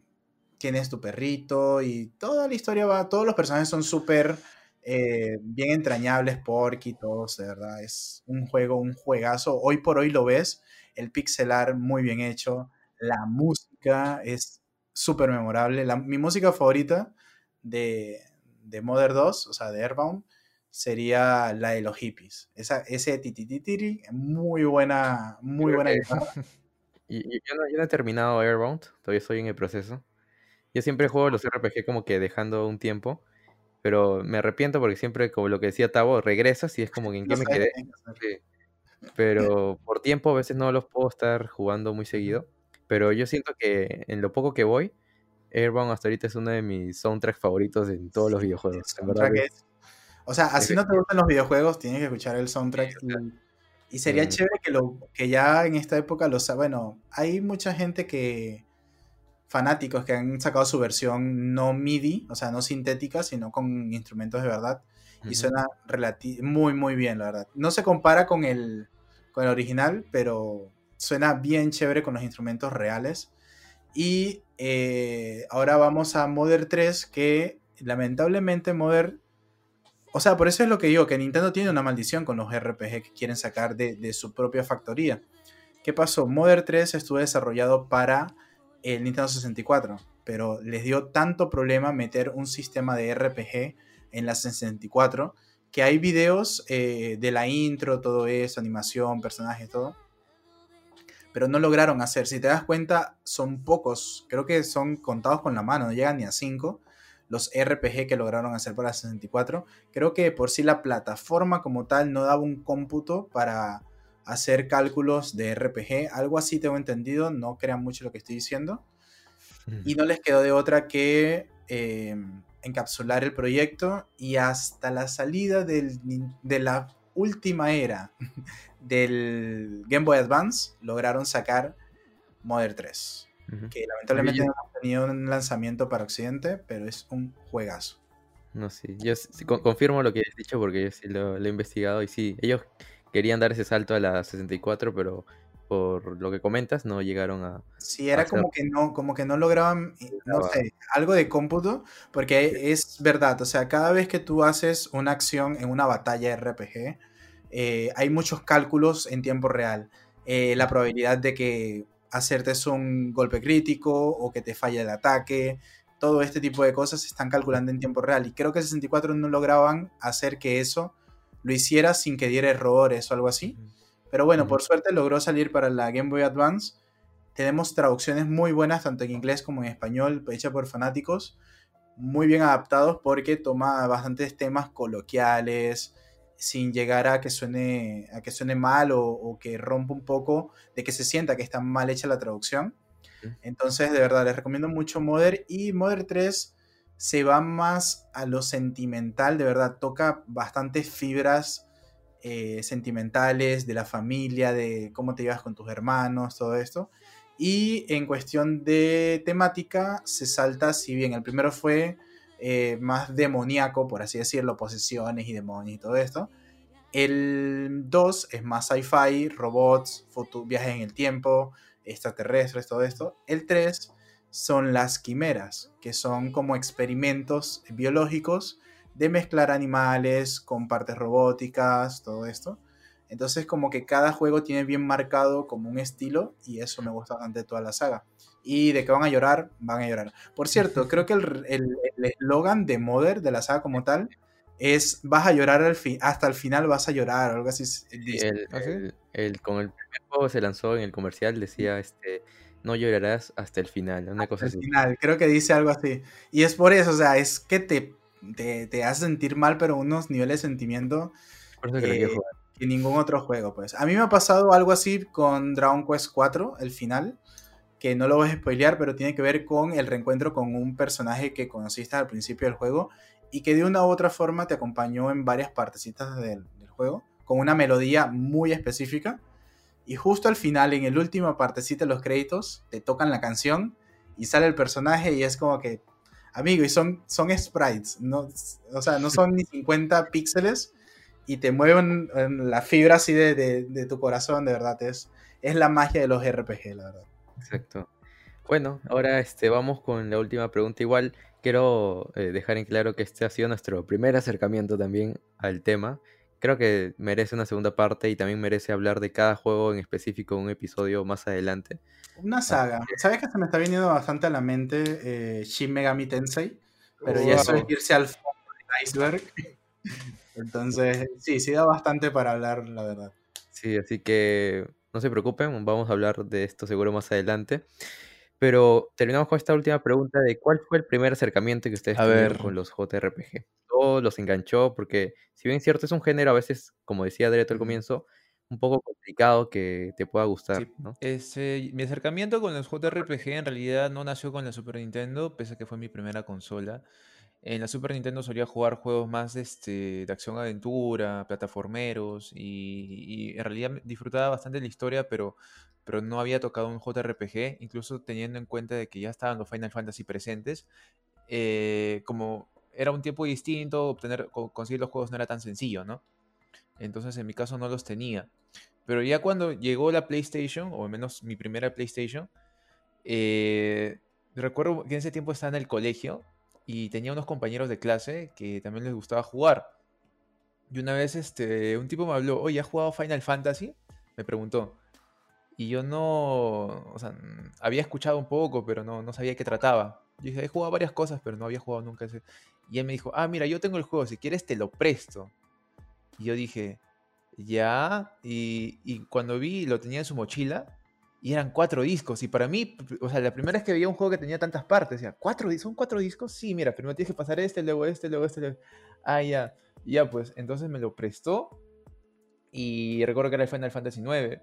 S2: tienes tu perrito y toda la historia va, todos los personajes son súper eh, bien entrañables, Porky, todos, de verdad, es un juego, un juegazo, hoy por hoy lo ves, el pixelar muy bien hecho, la música es súper memorable, la- mi música favorita de, de Mother 2, o sea, de Airbound, sería la de los hippies, Esa, ese titititiri, muy buena, muy
S3: Creo
S2: buena guitarra.
S3: Y, y yo, no, yo no he terminado Airbound, todavía estoy en el proceso. Yo siempre juego los RPG como que dejando un tiempo, pero me arrepiento porque siempre, como lo que decía Tavo, regresas y es como que en qué
S2: No
S3: me quedé. Sí. Pero por tiempo a veces no los puedo estar jugando muy seguido. Pero yo siento que en lo poco que voy, Airbound hasta ahorita es uno de mis soundtracks favoritos en todos los videojuegos. En verdad es-
S2: O sea, así no te gustan los videojuegos, tienes que escuchar el soundtrack. Y, y sería
S3: mm.
S2: chévere que, lo, que ya en esta época lo sa- Bueno, hay mucha gente que fanáticos que han sacado su versión no MIDI, o sea, no sintética, sino con instrumentos de verdad. Y suena muy, muy bien, la verdad. No se compara con el, con el original, pero suena bien chévere con los instrumentos reales. Y eh, ahora vamos a Modern 3, que lamentablemente Modern... O sea, por eso es lo que digo, que Nintendo tiene una maldición con los RPG que quieren sacar de, de su propia factoría. ¿Qué pasó? Modern 3 estuvo desarrollado para el Nintendo 64, pero les dio tanto problema meter un sistema de RPG en la 64 que hay videos eh, de la intro, todo eso, animación, personajes, todo. Pero no lograron hacer. Si te das cuenta, son pocos. Creo que son contados con la mano, no llegan ni a 5 los RPG que lograron hacer para la 64. Creo que por sí la plataforma como tal no daba un cómputo para hacer cálculos de RPG. Algo así tengo entendido, no crean mucho lo que estoy diciendo. Y no les quedó de otra que eh, encapsular el proyecto y hasta la salida de la última era del Game Boy Advance lograron sacar Modern 3. Que lamentablemente no hemos tenido un lanzamiento para Occidente, pero es un juegazo.
S3: No, sí, yo confirmo lo que has dicho porque yo sí lo, he investigado y sí, ellos querían dar ese salto a la 64, pero por lo que comentas, no llegaron a...
S2: Sí, era como que no, como que no lograban, eh, no sé, algo de cómputo, porque es verdad, o sea, cada vez que tú haces una acción en una batalla RPG, eh, hay muchos cálculos en tiempo real. Eh, la probabilidad de que hacerte un golpe crítico o que te falle el ataque, todo este tipo de cosas se están calculando en tiempo real. Y creo que 64 no lograban hacer que eso lo hiciera sin que diera errores o algo así. Pero bueno, por suerte logró salir para la Game Boy Advance. Tenemos traducciones muy buenas, tanto en inglés como en español, hechas por fanáticos, muy bien adaptados porque toma bastantes temas coloquiales, sin llegar a que suene, a que suene mal o, que rompa un poco, de que se sienta que está mal hecha la traducción. Entonces, de verdad, les recomiendo mucho Modern y Modern 3 se va más a lo sentimental, de verdad, toca bastantes fibras eh, sentimentales, de la familia, de cómo te llevas con tus hermanos, todo esto. Y en cuestión de temática, se salta, si bien el primero fue eh, más demoníaco, por así decirlo, posesiones y demonios y todo esto. El 2 es más sci-fi, robots, viajes en el tiempo, extraterrestres, todo esto. El 3 son las quimeras, que son como experimentos biológicos de mezclar animales con partes robóticas, todo esto. Entonces como que cada juego tiene bien marcado como un estilo y eso me gusta bastante de toda la saga. Y de que van a llorar, van a llorar. Por cierto, creo que el eslogan de Mother, de la saga como tal, es vas a llorar al fin, hasta el final vas a llorar, algo así.
S3: ¿Ah, el, con el primer juego se lanzó en el comercial, decía este no llorarás hasta el final, una cosa
S2: así. final, creo que dice algo así. Y es por eso, o sea, es que te te, hace sentir mal, pero unos niveles de sentimiento que, ningún otro juego, pues. A mí me ha pasado algo así con Dragon Quest 4, el final, que no lo voy a spoilear, pero tiene que ver con el reencuentro con un personaje que conociste al principio del juego y que de una u otra forma te acompañó en varias partecitas del, del juego, con una melodía muy específica. Y justo al final, en el último partecita de los créditos, te tocan la canción y sale el personaje y es como que Amigo, y son, son sprites, no, o sea, no son ni 50 píxeles y te mueven la fibra así de, tu corazón, de verdad. Es, es la magia de los RPG, la verdad.
S3: Exacto. Bueno, ahora este, vamos con la última pregunta. Igual quiero eh, dejar en claro que este ha sido nuestro primer acercamiento también al tema. Creo que merece una segunda parte y también merece hablar de cada juego en específico un episodio más adelante.
S2: Una saga. ¿Sabes que se me está viniendo bastante a la mente eh, Shin Megami Tensei? Pero ya eso es irse al fondo del iceberg. Entonces, sí, sí da bastante para hablar, la verdad.
S3: Sí, así que no se preocupen, vamos a hablar de esto seguro más adelante. Pero terminamos con esta última pregunta de cuál fue el primer acercamiento que ustedes tuvieron con los JRPG. Todo los enganchó porque, si bien es cierto, es un género a veces, como decía Dereto al comienzo, un poco complicado que te pueda gustar, ¿no?
S1: mi acercamiento con los JRPG en realidad no nació con la Super Nintendo, pese a que fue mi primera consola. En la Super Nintendo solía jugar juegos más este, de acción-aventura, plataformeros, y, en realidad disfrutaba bastante la historia, pero, pero no había tocado un JRPG, incluso teniendo en cuenta de que ya estaban los Final Fantasy presentes. Eh, como era un tiempo distinto, obtener, conseguir los juegos no era tan sencillo, ¿no? Entonces en mi caso no los tenía. Pero ya cuando llegó la PlayStation, o al menos mi primera PlayStation, eh, recuerdo que en ese tiempo estaba en el colegio y tenía unos compañeros de clase que también les gustaba jugar. Y una vez este, un tipo me habló, oye, ¿has jugado Final Fantasy? Me preguntó. Y yo no, o sea, había escuchado un poco, pero no, no sabía qué trataba. Yo dije, he jugado varias cosas, pero no había jugado nunca ese. Y él me dijo, ah, mira, yo tengo el juego, si quieres te lo presto. Y yo dije, ya. Y, y cuando vi, lo tenía en su mochila, y eran cuatro discos. Y para mí, o sea, la primera vez que veía un juego que tenía tantas partes, decía, ¿cuatro, ¿son cuatro discos? Sí, mira, primero tienes que pasar este, luego este, luego este. Luego... Ah, ya. Ya, pues, entonces me lo prestó. Y recuerdo que era el Final Fantasy IX.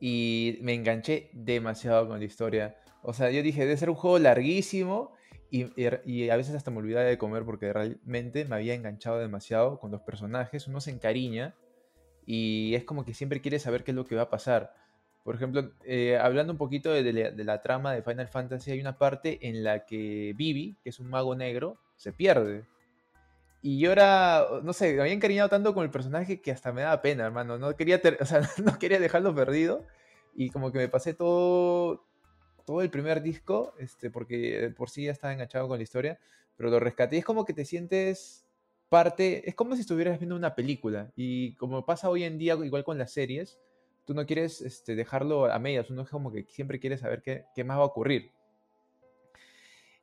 S1: Y me enganché demasiado con la historia. O sea, yo dije, debe ser un juego larguísimo. Y, y, a veces hasta me olvidaba de comer porque realmente me había enganchado demasiado con los personajes. Uno se encariña. Y es como que siempre quiere saber qué es lo que va a pasar. Por ejemplo, eh, hablando un poquito de, la, trama de Final Fantasy, hay una parte en la que Vivi, que es un mago negro, se pierde. Y yo era, no sé, me había encariñado tanto con el personaje que hasta me daba pena, hermano. No quería, o sea, no quería dejarlo perdido. Y como que me pasé todo, todo el primer disco, este, porque por sí ya estaba enganchado con la historia, pero lo rescaté. Es como que te sientes parte, es como si estuvieras viendo una película. Y como pasa hoy en día, igual con las series, tú no quieres este, dejarlo a medias, uno es como que siempre quiere saber qué, qué, más va a ocurrir.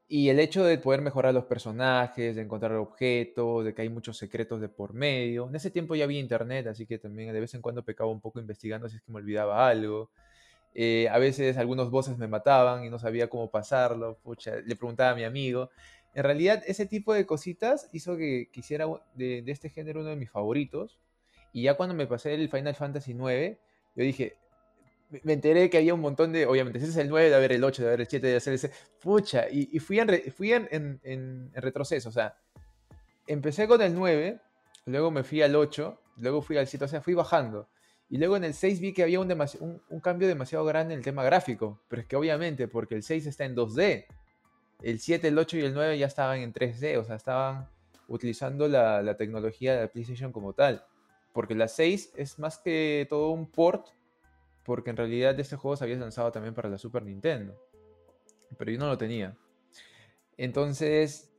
S1: Y el hecho de poder mejorar los personajes, de encontrar objetos, de que hay muchos secretos de por medio. En ese tiempo ya había internet, así que también de vez en cuando pecaba un poco investigando si es que me olvidaba algo. Eh, a veces algunos bosses me mataban y no sabía cómo pasarlo. Le preguntaba a mi amigo. En realidad, ese tipo de cositas hizo que quisiera de, de este género uno de mis favoritos. Y ya cuando me pasé el Final Fantasy IX, yo dije, me enteré que había un montón de, obviamente, ese es el 9, de haber el 8, de haber el 7, de hacer ese, pucha, y, fui, en, fui en, en, retroceso, o sea, empecé con el 9, luego me fui al 8, luego fui al 7, o sea, fui bajando. Y luego en el 6 vi que había un, un, un, cambio demasiado grande en el tema gráfico, pero es que obviamente, porque el 6 está en 2D, el 7, el 8 y el 9 ya estaban en 3D, o sea, estaban utilizando la, la tecnología de PlayStation como tal. Porque la 6 es más que todo un port, porque en realidad este juego se había lanzado también para la Super Nintendo. Pero yo no lo tenía. Entonces,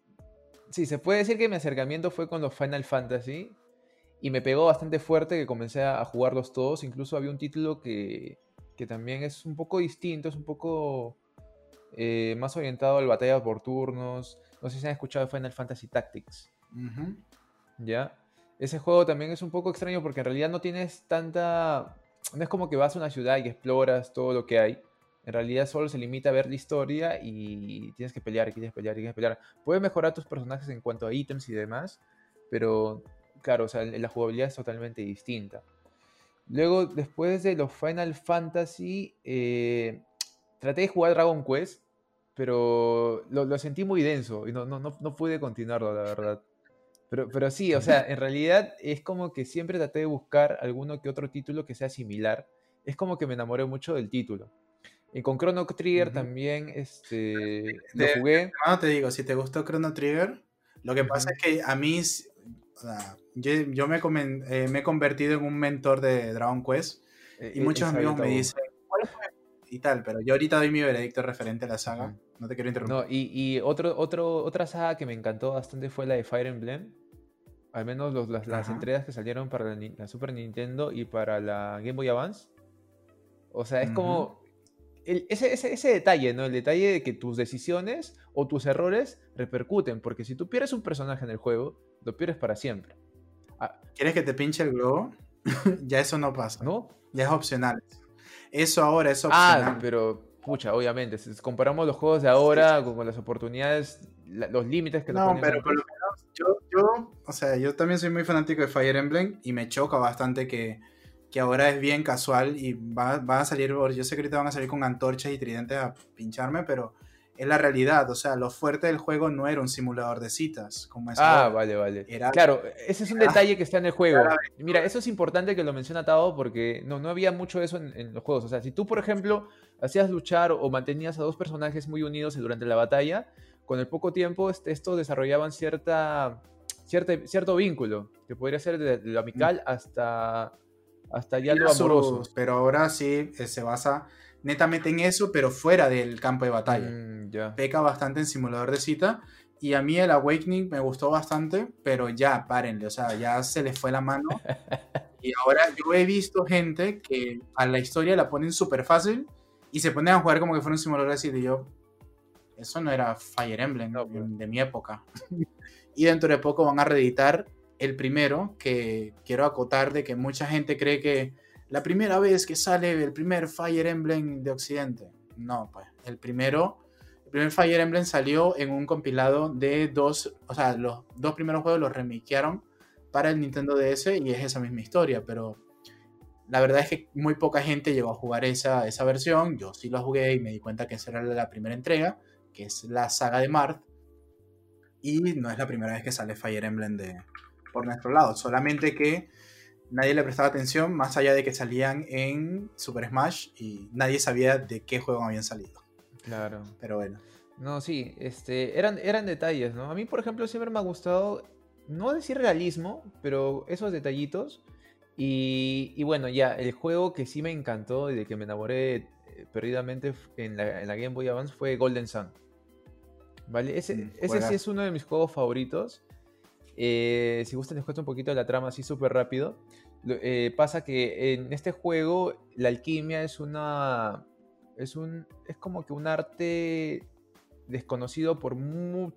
S1: sí, se puede decir que mi acercamiento fue con los Final Fantasy. Y me pegó bastante fuerte que comencé a jugarlos todos. Incluso había un título que, que también es un poco distinto, es un poco eh, más orientado al batalla por turnos. No sé si han escuchado Final Fantasy Tactics. ¿Ya? Ese juego también es un poco extraño porque en realidad no tienes tanta... No es como que vas a una ciudad y exploras todo lo que hay. En realidad solo se limita a ver la historia y tienes que pelear, tienes que pelear, tienes que pelear. Puedes mejorar tus personajes en cuanto a ítems y demás, pero claro, o sea, la jugabilidad es totalmente distinta. Luego, después de los Final Fantasy, eh, traté de jugar Dragon Quest, pero lo, lo sentí muy denso y no, no, no, no pude continuarlo, la verdad. Pero, pero sí, o sea, en realidad es como que siempre traté de buscar alguno que otro título que sea similar. Es como que me enamoré mucho del título. Y con Chrono Trigger también este, lo jugué.
S2: No te digo, si te gustó Chrono Trigger, lo que pasa es que a mí, o sea, yo, yo me, eh, me, he convertido en un mentor de Dragon Quest e, y e, muchos amigos me dicen, ¿cuál fue? Y tal, pero yo ahorita doy mi veredicto referente a la saga. No te quiero interrumpir.
S1: No, y, y otro, otro, otra saga que me encantó bastante fue la de Fire Emblem. Al menos los, las, las, entregas que salieron para la, Super Nintendo y para la Game Boy Advance. O sea, es como. ese, ese, ese, detalle, ¿no? El detalle de que tus decisiones o tus errores repercuten. Porque si tú pierdes un personaje en el juego, lo pierdes para siempre.
S2: Ah, ¿Quieres que te pinche el globo? ya eso no pasa. ¿No? Ya es opcional. Eso ahora es ah, opcional.
S1: Ah, pero pucha, obviamente, si comparamos los juegos de ahora con, las oportunidades, los límites que
S2: No, pero por lo menos yo, yo, o sea, yo también soy muy fanático de Fire Emblem y me choca bastante que, que ahora es bien casual y va, a salir, yo sé que ahorita van a salir con antorchas y tridentes a pincharme, pero es la realidad. O sea, lo fuerte del juego no era un simulador de citas, como es
S1: Ah,
S2: ahora.
S1: vale, vale.
S2: Era-
S1: Claro, ese es un
S2: era-
S1: detalle que está en el juego.
S2: era-
S1: Mira, eso es importante que lo menciona Tao porque no, no había mucho eso en, en los juegos. O sea, si tú, por ejemplo, hacías luchar o mantenías a dos personajes muy unidos durante la batalla, con el poco tiempo este, estos desarrollaban cierta, cierta, cierto vínculo, que podría ser de lo amical hasta, hasta ya lo amoroso.
S2: pero ahora sí eh, se basa netamente en eso, pero fuera del campo de batalla.
S1: Mm, ya.
S2: Peca bastante en simulador de cita. Y a mí el Awakening me gustó bastante, pero ya, párenle, o sea, ya se les fue la mano. Y ahora yo he visto gente que a la historia la ponen súper fácil y se ponen a jugar como que fuera un simulador de cita. Y yo, eso no era Fire Emblem
S1: No, pues.
S2: de mi época. y dentro de poco van a reeditar el primero, que quiero acotar de que mucha gente cree que la primera vez que sale el primer Fire Emblem de Occidente. No, pues el primero, el primer Fire Emblem salió en un compilado de dos, o sea, los dos primeros juegos los remakearon para el Nintendo DS y es esa misma historia, pero la verdad es que muy poca gente llegó a jugar esa, esa versión. Yo sí la jugué y me di cuenta que esa era la primera entrega, que es la saga de Marth. Y no es la primera vez que sale Fire Emblem de, por nuestro lado, solamente que nadie le prestaba atención más allá de que salían en Super Smash y nadie sabía de qué juego habían salido.
S1: Claro.
S2: Pero bueno.
S1: No, sí, este, eran, eran detalles, ¿no? A mí, por ejemplo, siempre me ha gustado, no decir realismo, pero esos detallitos. Y, y bueno, ya, el juego que sí me encantó y de que me enamoré eh, perdidamente en la, en la Game Boy Advance fue Golden Sun. ¿Vale? Ese,
S2: Mm,
S1: ese sí es uno de mis juegos favoritos. Eh, si gustan, les cuento un poquito de la trama así súper rápido. Eh, pasa que en este juego la alquimia es una. Es un. Es como que un arte desconocido por, mu-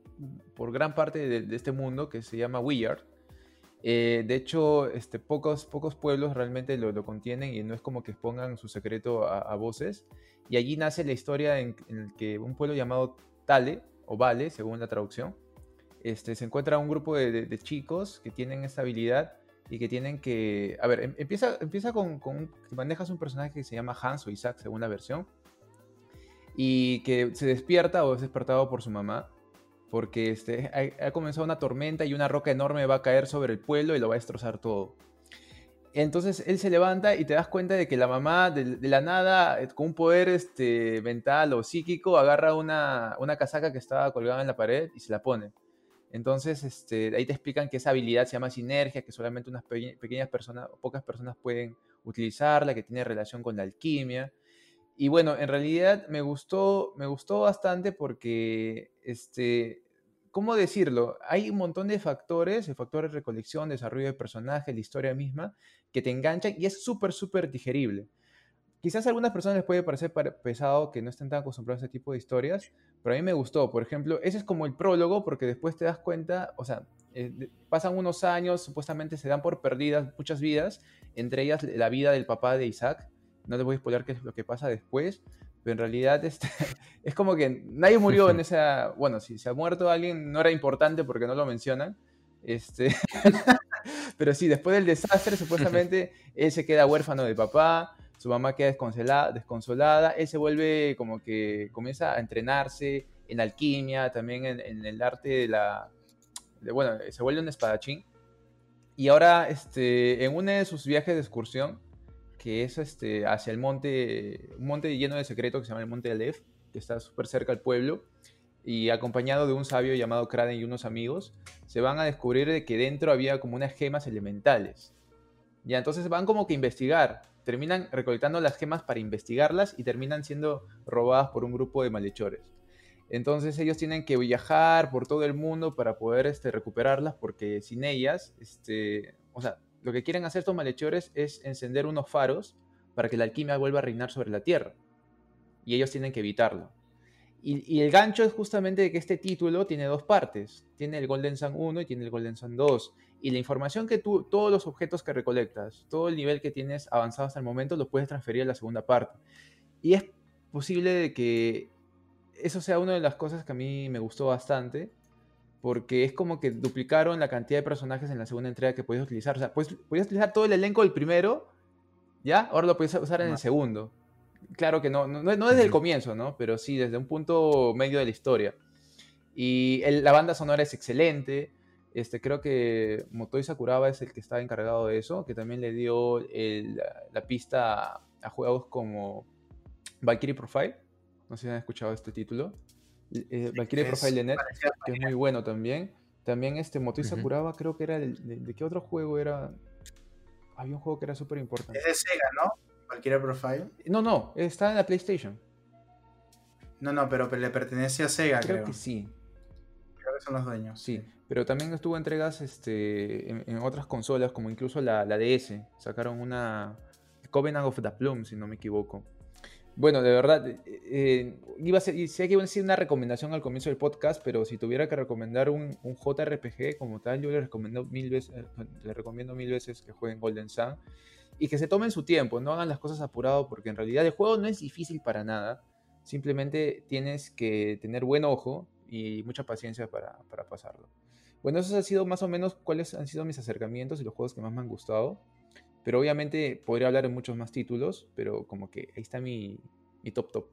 S1: por gran parte de, de este mundo que se llama Weird. Eh, de hecho, este, pocos, pocos pueblos realmente lo, contienen y no es como que expongan su secreto a, voces. Y allí nace la historia en, en que un pueblo llamado Tale, o Vale, según la traducción, este, se encuentra un grupo de, chicos que tienen esta habilidad y que tienen que... A ver, em- empieza, con, manejas un personaje que se llama Hans o Isaac, según la versión, y que se despierta o es despertado por su mamá, porque este, ha, comenzado una tormenta y una roca enorme va a caer sobre el pueblo y lo va a destrozar todo. Entonces él se levanta y te das cuenta de que la mamá de, la nada, eh, con un poder este, mental o psíquico, agarra una, una casaca que estaba colgada en la pared y se la pone. Entonces este, ahí te explican que esa habilidad se llama sinergia, que solamente unas peque- pequeñas personas, pocas personas pueden utilizarla, que tiene relación con la alquimia. Y bueno, en realidad me gustó, me gustó bastante porque, este, ¿cómo decirlo? Hay un montón de factores, de factores de recolección, desarrollo de personajes, la historia misma, que te enganchan y es súper, súper digerible. Quizás a algunas personas les puede parecer pare- pesado que no estén tan acostumbrados a este tipo de historias, pero a mí me gustó. Por ejemplo, ese es como el prólogo porque después te das cuenta, o sea, eh, pasan unos años, supuestamente se dan por perdidas muchas vidas, entre ellas la vida del papá de Isaac. No les voy a spoiler qué es lo que pasa después, pero en realidad este, es como que nadie murió en esa... Bueno, si se ha muerto alguien no era importante porque no lo mencionan. Este, pero sí, después del desastre, supuestamente él se queda huérfano de papá, su mamá queda desconsolada, desconsolada, él se vuelve como que comienza a entrenarse en alquimia, también en, en el arte de la... de- bueno, se vuelve un espadachín. Y ahora, este, en uno de sus viajes de excursión, que es este, hacia el monte, un monte lleno de secretos que se llama el Monte Aleph, que está súper cerca al pueblo, y acompañado de un sabio llamado Kraden y unos amigos, se van a descubrir de que dentro había como unas gemas elementales. Ya, entonces van como que a investigar, terminan recolectando las gemas para investigarlas y terminan siendo robadas por un grupo de malhechores. Entonces ellos tienen que viajar por todo el mundo para poder este, recuperarlas porque sin ellas, este, o sea, lo que quieren hacer estos malhechores es encender unos faros para que la alquimia vuelva a reinar sobre la Tierra. Y ellos tienen que evitarlo. Y, el gancho es justamente que este título tiene dos partes. Tiene el Golden Sun 1 y tiene el Golden Sun 2. Y la información que tú, todos los objetos que recolectas, todo el nivel que tienes avanzado hasta el momento, lo puedes transferir a la segunda parte. Y es posible que eso sea una de las cosas que a mí me gustó bastante, porque es como que duplicaron la cantidad de personajes en la segunda entrega que podías utilizar. O sea, puedes, podías utilizar todo el elenco del primero, ¿ya? Ahora lo puedes usar en el segundo. claro que no, no, no desde el comienzo, ¿no? Pero sí desde un punto medio de la historia. Y la banda sonora es excelente. Este, creo que Motoi Sakuraba es el que estaba encargado de eso, que también le dio la, pista a, juegos como Valkyrie Profile. No sé si han escuchado este título. Eh, Valkyrie Profile de Net, que es muy bueno también. También este Motoi Sakuraba, creo que era. De, qué otro juego era? Había un juego que era súper importante.
S2: Es de Sega, ¿no? Valkyrie Profile.
S1: No, no, está en la PlayStation.
S2: No, no, pero le pertenece a Sega,
S1: creo. Creo que sí.
S2: Creo que son los dueños.
S1: Sí, pero también estuvo entregas este, en, otras consolas, como incluso la, la DS. Sacaron una Covenant of the Plume, si no me equivoco. Bueno, de verdad, eh, eh, iba a ser, sé que iba a decir una recomendación al comienzo del podcast, pero si tuviera que recomendar un, JRPG como tal, yo le recomiendo mil veces, eh, le recomiendo mil veces que jueguen Golden Sun y que se tomen su tiempo, no hagan las cosas apurado, porque en realidad el juego no es difícil para nada. Simplemente tienes que tener buen ojo y mucha paciencia para, para pasarlo. Bueno, esos han sido más o menos cuáles han sido mis acercamientos y los juegos que más me han gustado. Pero obviamente podría hablar de muchos más títulos, pero como que ahí está mi, top top.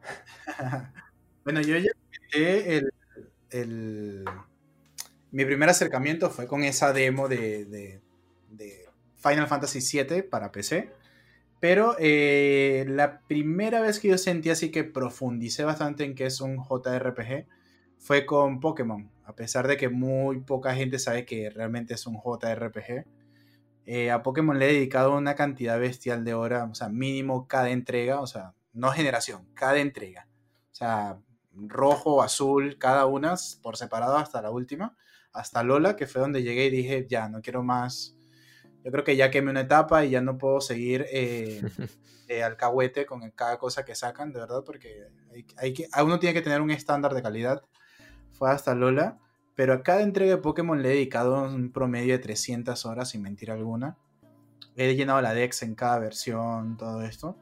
S2: bueno, yo ya el, el, Mi primer acercamiento fue con esa demo de, de, Final Fantasy VII para PC. Pero eh, la primera vez que yo sentí así que profundicé bastante en que es un JRPG fue con Pokémon. A pesar de que muy poca gente sabe que realmente es un JRPG eh, a Pokémon le he dedicado una cantidad bestial de horas, o sea, mínimo cada entrega, o sea, no generación, cada entrega. O sea, rojo, azul, cada una por separado hasta la última, hasta Lola, que fue donde llegué y dije, ya, no quiero más. Yo creo que ya quemé una etapa y ya no puedo seguir eh, alcahuete con cada cosa que sacan, de verdad, porque hay, que, uno tiene que tener un estándar de calidad. Fue hasta Lola. Pero a cada entrega de Pokémon le he dedicado un promedio de 300 horas, sin mentir alguna. He llenado la Dex en cada versión, todo esto.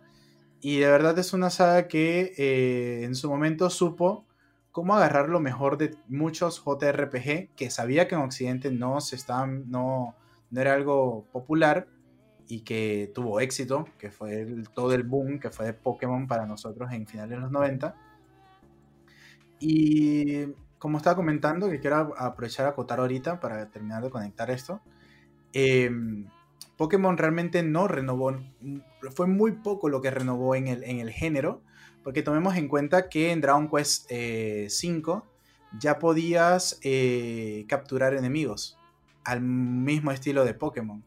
S2: Y de verdad es una saga que eh, en su momento supo cómo agarrar lo mejor de muchos JRPG que sabía que en Occidente no se estaban, no, no era algo popular y que tuvo éxito, que fue todo el boom que fue de Pokémon para nosotros en finales de los 90. Y como estaba comentando, que quiero aprovechar a acotar ahorita para terminar de conectar esto. Em, Pokémon realmente no renovó, fue muy poco lo que renovó en el, en el género, porque tomemos en cuenta que en Dragon Quest V eh, ya podías eh, capturar enemigos al mismo estilo de Pokémon.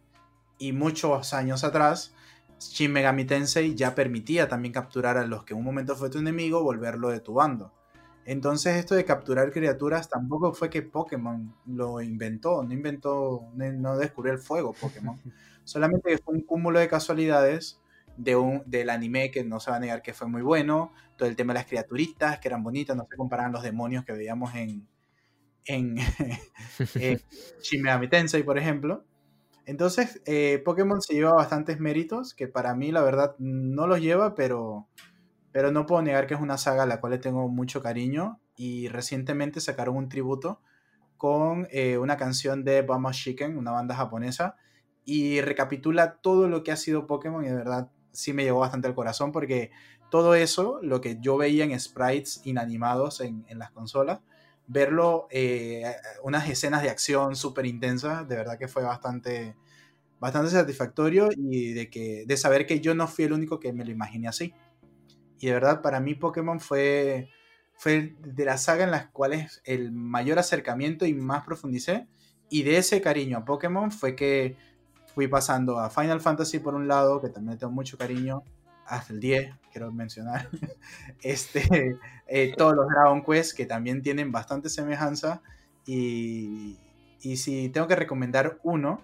S2: Y muchos años atrás, Shin Megami Tensei ya permitía también capturar a los que en un momento fue tu enemigo, volverlo de tu bando. Entonces esto de capturar criaturas tampoco fue que Pokémon lo inventó, no inventó, no descubrió el fuego Pokémon. Solamente fue un cúmulo de casualidades de un, del anime que no se va a negar que fue muy bueno, todo el tema de las criaturitas que eran bonitas, no se comparaban los demonios que veíamos en, en, en Tensei, por ejemplo. Entonces, eh, Pokémon se lleva bastantes méritos, que para mí la verdad no los lleva, pero pero no puedo negar que es una saga a la cual le tengo mucho cariño y recientemente sacaron un tributo con eh, una canción de Bama Chicken, una banda japonesa, y recapitula todo lo que ha sido Pokémon y de verdad sí me llegó bastante al corazón porque todo eso, lo que yo veía en sprites inanimados en, las consolas, verlo, eh, unas escenas de acción súper intensas, de verdad que fue bastante, bastante satisfactorio y de, que, de saber que yo no fui el único que me lo imaginé así. Y de verdad, para mí Pokémon fue, fue de la saga en las cuales el mayor acercamiento y más profundicé. Y de ese cariño a Pokémon fue que fui pasando a Final Fantasy por un lado, que también tengo mucho cariño, hasta el 10, quiero mencionar. este, eh, todos los Dragon Quest, que también tienen bastante semejanza. Y, y si tengo que recomendar uno,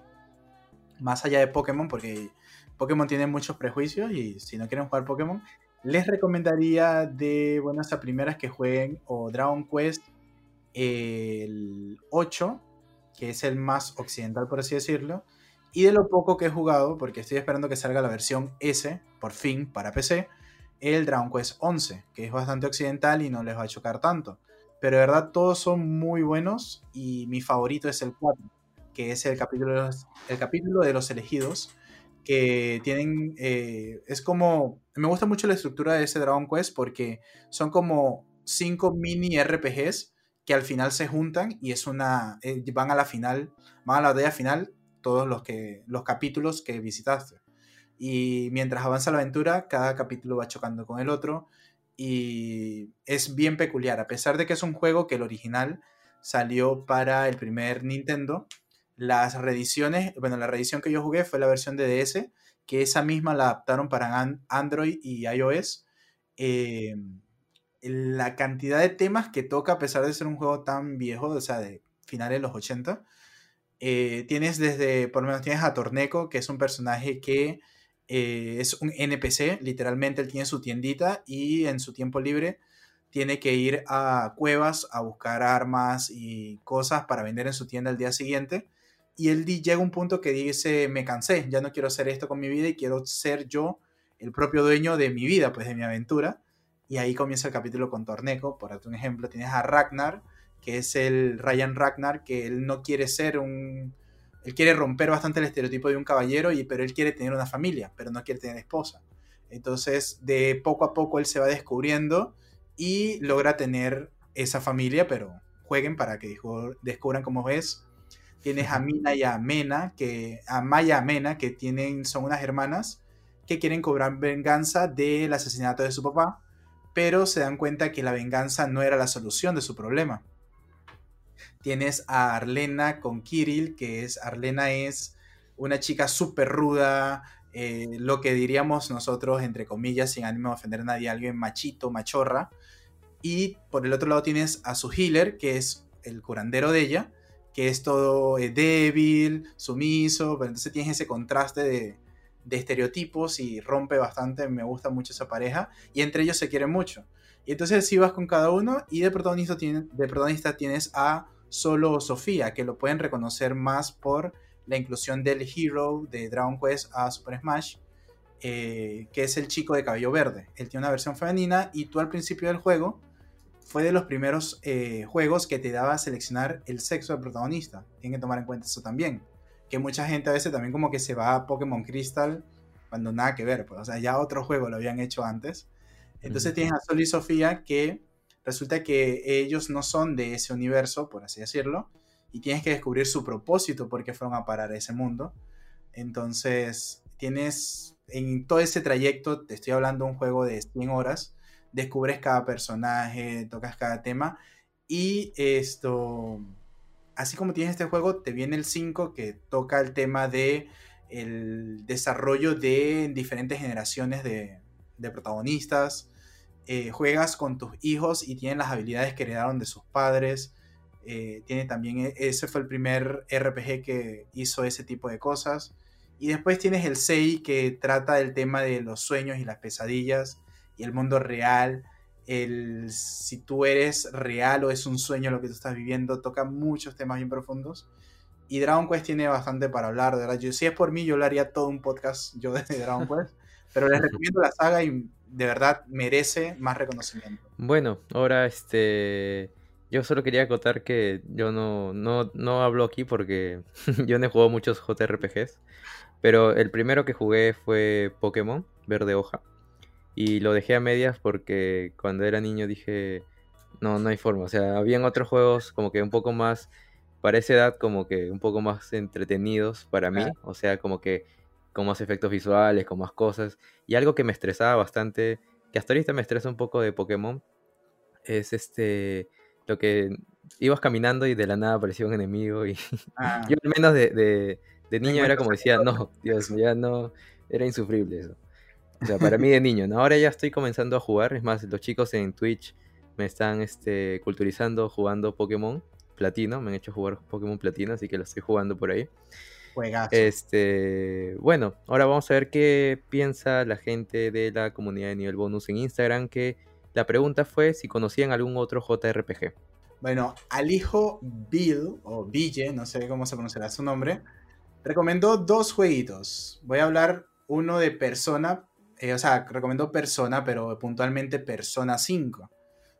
S2: más allá de Pokémon, porque Pokémon tiene muchos prejuicios y si no quieren jugar Pokémon, les recomendaría de buenas a primeras que jueguen o Dragon Quest el 8, que es el más occidental por así decirlo, y de lo poco que he jugado, porque estoy esperando que salga la versión S, por fin, para PC, el Dragon Quest 11, que es bastante occidental y no les va a chocar tanto. Pero de verdad todos son muy buenos y mi favorito es el 4, que es el capítulo el capítulo de los elegidos, que tienen, eh, es como, me gusta mucho la estructura de ese Dragon Quest porque son como cinco mini RPGs que al final se juntan y es una, eh, van a la final, van a la aldea final todos los, que, los capítulos que visitaste. Y mientras avanza la aventura, cada capítulo va chocando con el otro y es bien peculiar, a pesar de que es un juego que el original salió para el primer Nintendo, las reediciones, bueno, la reedición que yo jugué fue la versión de DS, que esa misma la adaptaron para Android y iOS. Eh, la cantidad de temas que toca, a pesar de ser un juego tan viejo, o sea, de finales de los 80, eh, tienes desde, por lo menos tienes a Torneco, que es un personaje que eh, es un NPC, literalmente él tiene su tiendita y en su tiempo libre tiene que ir a cuevas a buscar armas y cosas para vender en su tienda el día siguiente y él llega un punto que dice, me cansé, ya no quiero hacer esto con mi vida y quiero ser yo el propio dueño de mi vida, pues de mi aventura. Y ahí comienza el capítulo con Torneco, por un ejemplo, tienes a Ragnar, que es el Ryan Ragnar, que él no quiere ser un... Él quiere romper bastante el estereotipo de un caballero, y, pero él quiere tener una familia, pero no quiere tener esposa. Entonces, de poco a poco él se va descubriendo y logra tener esa familia, pero jueguen para que descubran cómo es Tienes a Mina y a Mena, que, a Maya Mena, que tienen, son unas hermanas que quieren cobrar venganza del asesinato de su papá, pero se dan cuenta que la venganza no era la solución de su problema. Tienes a Arlena con Kirill, que es, Arlena es una chica súper ruda, eh, lo que diríamos nosotros, entre comillas, sin ánimo de ofender a nadie, alguien machito, machorra. Y por el otro lado tienes a su healer, que es el curandero de ella, que es todo eh, débil, sumiso, pero entonces tienes ese contraste de, estereotipos y rompe bastante, me gusta mucho esa pareja, y entre ellos se quieren mucho. Y entonces si vas con cada uno, y de protagonista, tienes a solo Sofía, que lo pueden reconocer más por la inclusión del hero de Dragon Quest a Super Smash, eh, que es el chico de cabello verde. Él tiene una versión femenina y tú al principio del juego fue de los primeros eh, juegos que te daba a seleccionar el sexo del protagonista. Tienen que tomar en cuenta eso también. Que mucha gente a veces también como que se va a Pokémon Crystal cuando nada que ver. Pues, o sea, ya otro juego lo habían hecho antes. Entonces tienes a Sol y Sofía que resulta que ellos no son de ese universo, por así decirlo, y tienes que descubrir su propósito porque fueron a parar a ese mundo. Entonces, tienes en todo ese trayecto, te estoy hablando de un juego de 100 horas, descubres cada personaje, tocas cada tema. Y esto, así como tienes este juego, te viene el 5 que toca el tema de el desarrollo de diferentes generaciones de, protagonistas. Eh, juegas con tus hijos y tienen las habilidades que heredaron de sus padres. Eh, tiene también, e, ese fue el primer RPG que hizo ese tipo de cosas. Y después tienes el 6 que trata del tema de los sueños y las pesadillas el mundo real, el si tú eres real o es un sueño lo que tú estás viviendo, toca muchos temas bien profundos. Y Dragon Quest tiene bastante para hablar, de verdad. Si es por mí, yo le haría todo un podcast yo de Dragon Quest. pero les recomiendo la saga y de verdad merece más reconocimiento.
S3: Bueno, ahora este. Yo solo quería acotar que yo no, no, no hablo aquí porque yo no he jugado muchos JRPGs. Pero el primero que jugué fue Pokémon, Verde Hoja. Y lo dejé a medias porque cuando era niño dije, no, no hay forma. O sea, habían otros juegos como que un poco más, para esa edad, como que un poco más entretenidos para mí. O sea, como que con más efectos visuales, con más cosas. Y algo que me estresaba bastante, que hasta ahorita me estresa un poco de Pokémon, es este, lo que ibas caminando y de la nada aparecía un enemigo. Y ah. yo al menos de, de niño era como decía, no, Dios, ya no, era insufrible eso. O sea, para mí de niño, ¿no? Ahora ya estoy comenzando a jugar. Es más, los chicos en Twitch me están este, culturizando jugando Pokémon Platino. Me han hecho jugar Pokémon Platino, así que lo estoy jugando por ahí.
S2: Juegazo.
S3: Este, bueno, ahora vamos a ver qué piensa la gente de la comunidad de nivel bonus en Instagram. Que la pregunta fue si conocían algún otro JRPG.
S2: Bueno, al hijo Bill, o Ville, no sé cómo se pronunciará su nombre, recomendó dos jueguitos. Voy a hablar uno de Persona eh, o sea, recomiendo Persona, pero puntualmente Persona 5.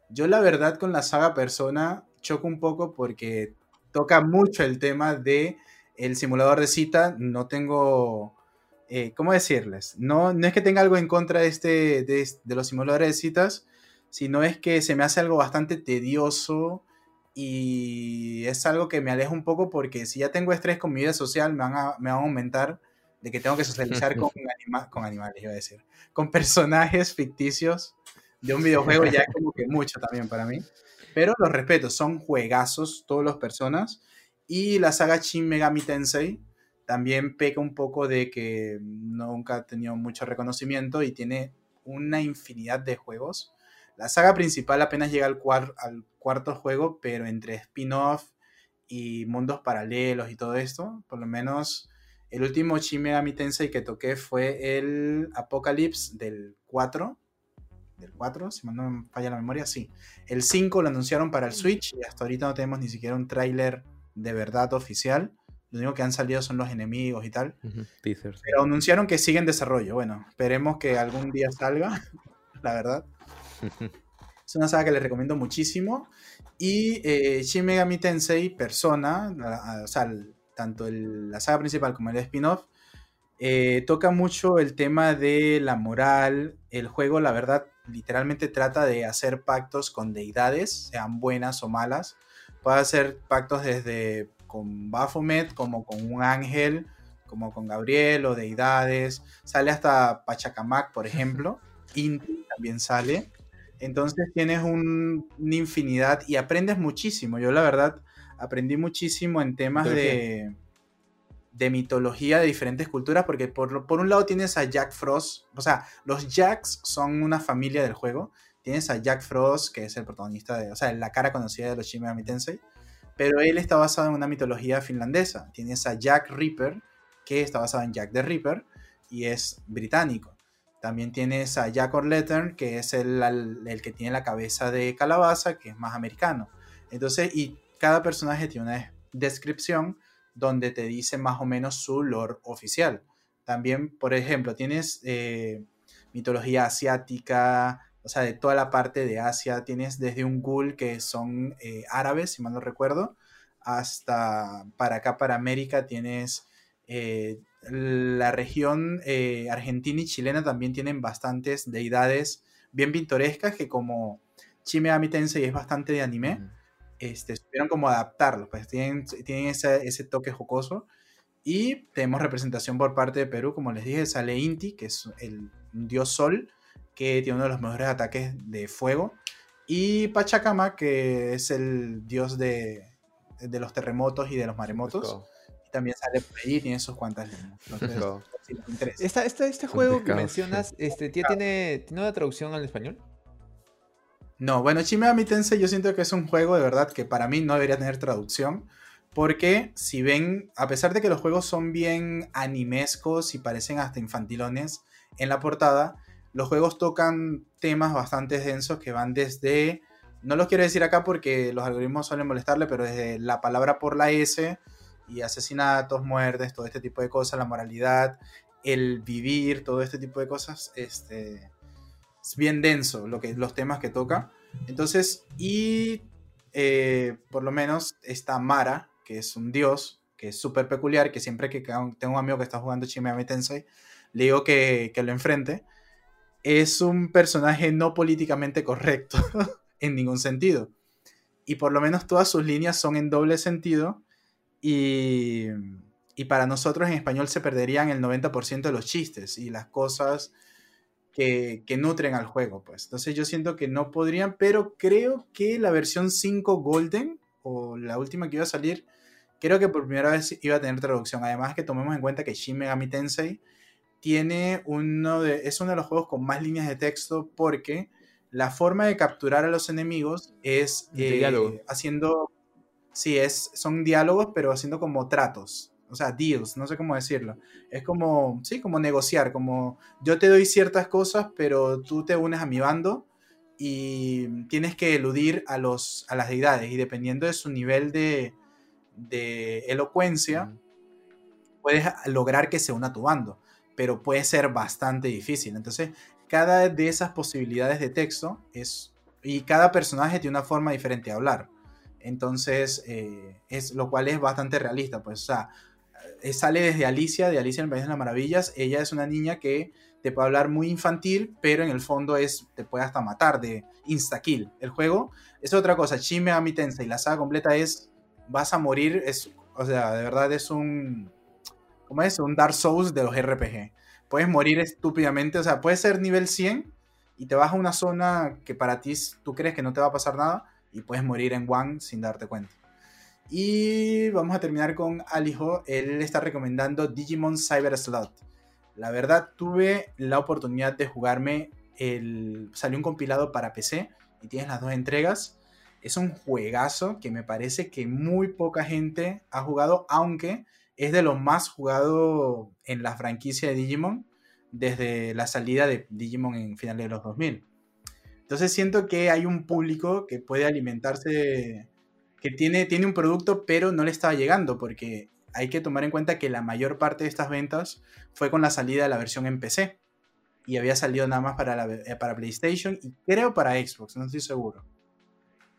S2: Yo la verdad con la saga Persona choco un poco porque toca mucho el tema de el simulador de cita. No tengo eh, ¿cómo decirles? No, no es que tenga algo en contra de, este, de, los simuladores de citas, sino es que se me hace algo bastante tedioso y es algo que me aleja un poco porque si ya tengo estrés con mi vida social, me van a, me van a aumentar de que tengo que socializar con, con animales, iba a decir, con personajes ficticios de un videojuego ya es como que mucho también para mí. Pero los respeto, son juegazos todas las personas. Y la saga Shin Megami Tensei también peca un poco de que nunca ha tenido mucho reconocimiento y tiene una infinidad de juegos. La saga principal apenas llega al, al cuarto juego, pero entre spin-off y mundos paralelos y todo esto, por lo menos el último Shin Megami Tensei que toqué fue el Apocalypse del 4, del 4, si no me falla la memoria, sí. El 5 lo anunciaron para el Switch y hasta ahorita no tenemos ni siquiera un tráiler de verdad oficial. Lo único que han salido son los enemigos y tal. Pero anunciaron que sigue en desarrollo. Bueno, esperemos que algún día salga, la verdad. es una saga que les recomiendo muchísimo. Y eh, Shin Megami Tensei Persona, o sea, tanto la saga principal como el spin-off, eh, toca mucho el tema de la moral. El juego, la verdad, literalmente trata de hacer pactos con deidades, sean buenas o malas. Puede hacer pactos desde con Baphomet, como con un ángel, como con Gabriel o deidades. Sale hasta Pachacamac, por ejemplo. Inti también sale. Entonces tienes una infinidad y aprendes muchísimo. Yo la verdad aprendí muchísimo en temas de de mitología de diferentes culturas, porque por, por, un lado tienes a Jack Frost, o sea, los Jacks son una familia del juego. Tienes a Jack Frost, que es el protagonista de, o sea, la cara conocida de los Shin Tensei, pero él está basado en una mitología finlandesa. Tienes a Jack Ripper, que está basado en Jack the Ripper y es británico. También tienes a Jack O'Lantern, que es el, el, que tiene la cabeza de calabaza, que es más americano. Entonces, y cada personaje tiene una descripción donde te dice más o menos su lore oficial. También, por ejemplo, tienes eh, mitología asiática, o sea, de toda la parte de Asia, tienes desde un ghoul que son eh, árabes, si mal no recuerdo, hasta para acá, para América, tienes eh, la región argentina y chilena también tienen bastantes deidades bien pintorescas que como Chime Tensei es bastante de anime, este, supieron como adaptarlo, pues tienen, tienen ese, ese, toque jocoso. Y tenemos representación por parte de Perú, como les dije, sale Inti, que es el dios sol, que tiene uno de los mejores ataques de fuego. Y Pachacama, que es el dios de, de los terremotos y de los maremotos. Y también sale por ahí, tiene sus cuantas líneas.
S1: Esta, este juego que mencionas, este, ¿tiene, ¿tiene una traducción al español?
S2: No, bueno, Shin Megami Tensei yo siento que es un juego de verdad que para mí no debería tener traducción. Porque si ven, a pesar de que los juegos son bien animescos y parecen hasta infantilones en la portada, los juegos tocan temas bastante densos que van desde, no los quiero decir acá porque los algoritmos suelen molestarle, pero desde la palabra por la S y asesinatos, muertes, todo este tipo de cosas, la moralidad, el vivir, todo este tipo de cosas, este, es bien denso lo que, los temas que toca. Entonces, y eh, por lo menos está Mara, que es un dios, que es súper peculiar, que siempre que tengo un amigo que está jugando Shin Tensei, le digo que, que lo enfrente. Es un personaje no políticamente correcto en ningún sentido. Y por lo menos todas sus líneas son en doble sentido. Y, y para nosotros en español se perderían el 90% de los chistes y las cosas que, nutren al juego, pues. Entonces yo siento que no podrían, pero creo que la versión 5 Golden, o la última que iba a salir, creo que por primera vez iba a tener traducción. Además que tomemos en cuenta que Shin Megami Tensei tiene uno de, es uno de los juegos con más líneas de texto porque la forma de capturar a los enemigos es eh, haciendo, sí, es, son diálogos, pero haciendo como tratos o sea, deals, no sé cómo decirlo. Es como, sí, como negociar, como yo te doy ciertas cosas, pero tú te unes a mi bando y tienes que eludir a, los, a las deidades y dependiendo de su nivel de, de elocuencia, puedes lograr que se una a tu bando, pero puede ser bastante difícil. Entonces, cada de esas posibilidades de texto es, y cada personaje tiene una forma diferente de hablar. Entonces, eh, es, lo cual es bastante realista, pues, o sea, sale desde Alicia, de Alicia en el País de las Maravillas. Ella es una niña que te puede hablar muy infantil, pero en el fondo es te puede hasta matar de insta-kill. El juego es otra cosa. Shin Megami Tensei, la saga completa es vas a morir, es, o sea, de verdad es un, ¿cómo es? Un Dark Souls de los RPG. Puedes morir estúpidamente, o sea, puedes ser nivel 100 y te vas a una zona que para ti tú crees que no te va a pasar nada y puedes morir en one sin darte cuenta. Y vamos a terminar con Alijo. Él está recomendando Digimon Cyber Slot. La verdad, tuve la oportunidad de jugarme el. Salió un compilado para PC y tienes las dos entregas. Es un juegazo que me parece que muy poca gente ha jugado, aunque es de los más jugados en la franquicia de Digimon desde la salida de Digimon en finales de los 2000. Entonces siento que hay un público que puede alimentarse, que tiene, tiene un producto pero no le estaba llegando porque hay que tomar en cuenta que la mayor parte de estas ventas fue con la salida de la versión en PC y había salido nada más para, eh, para PlayStation y creo para Xbox, no estoy seguro.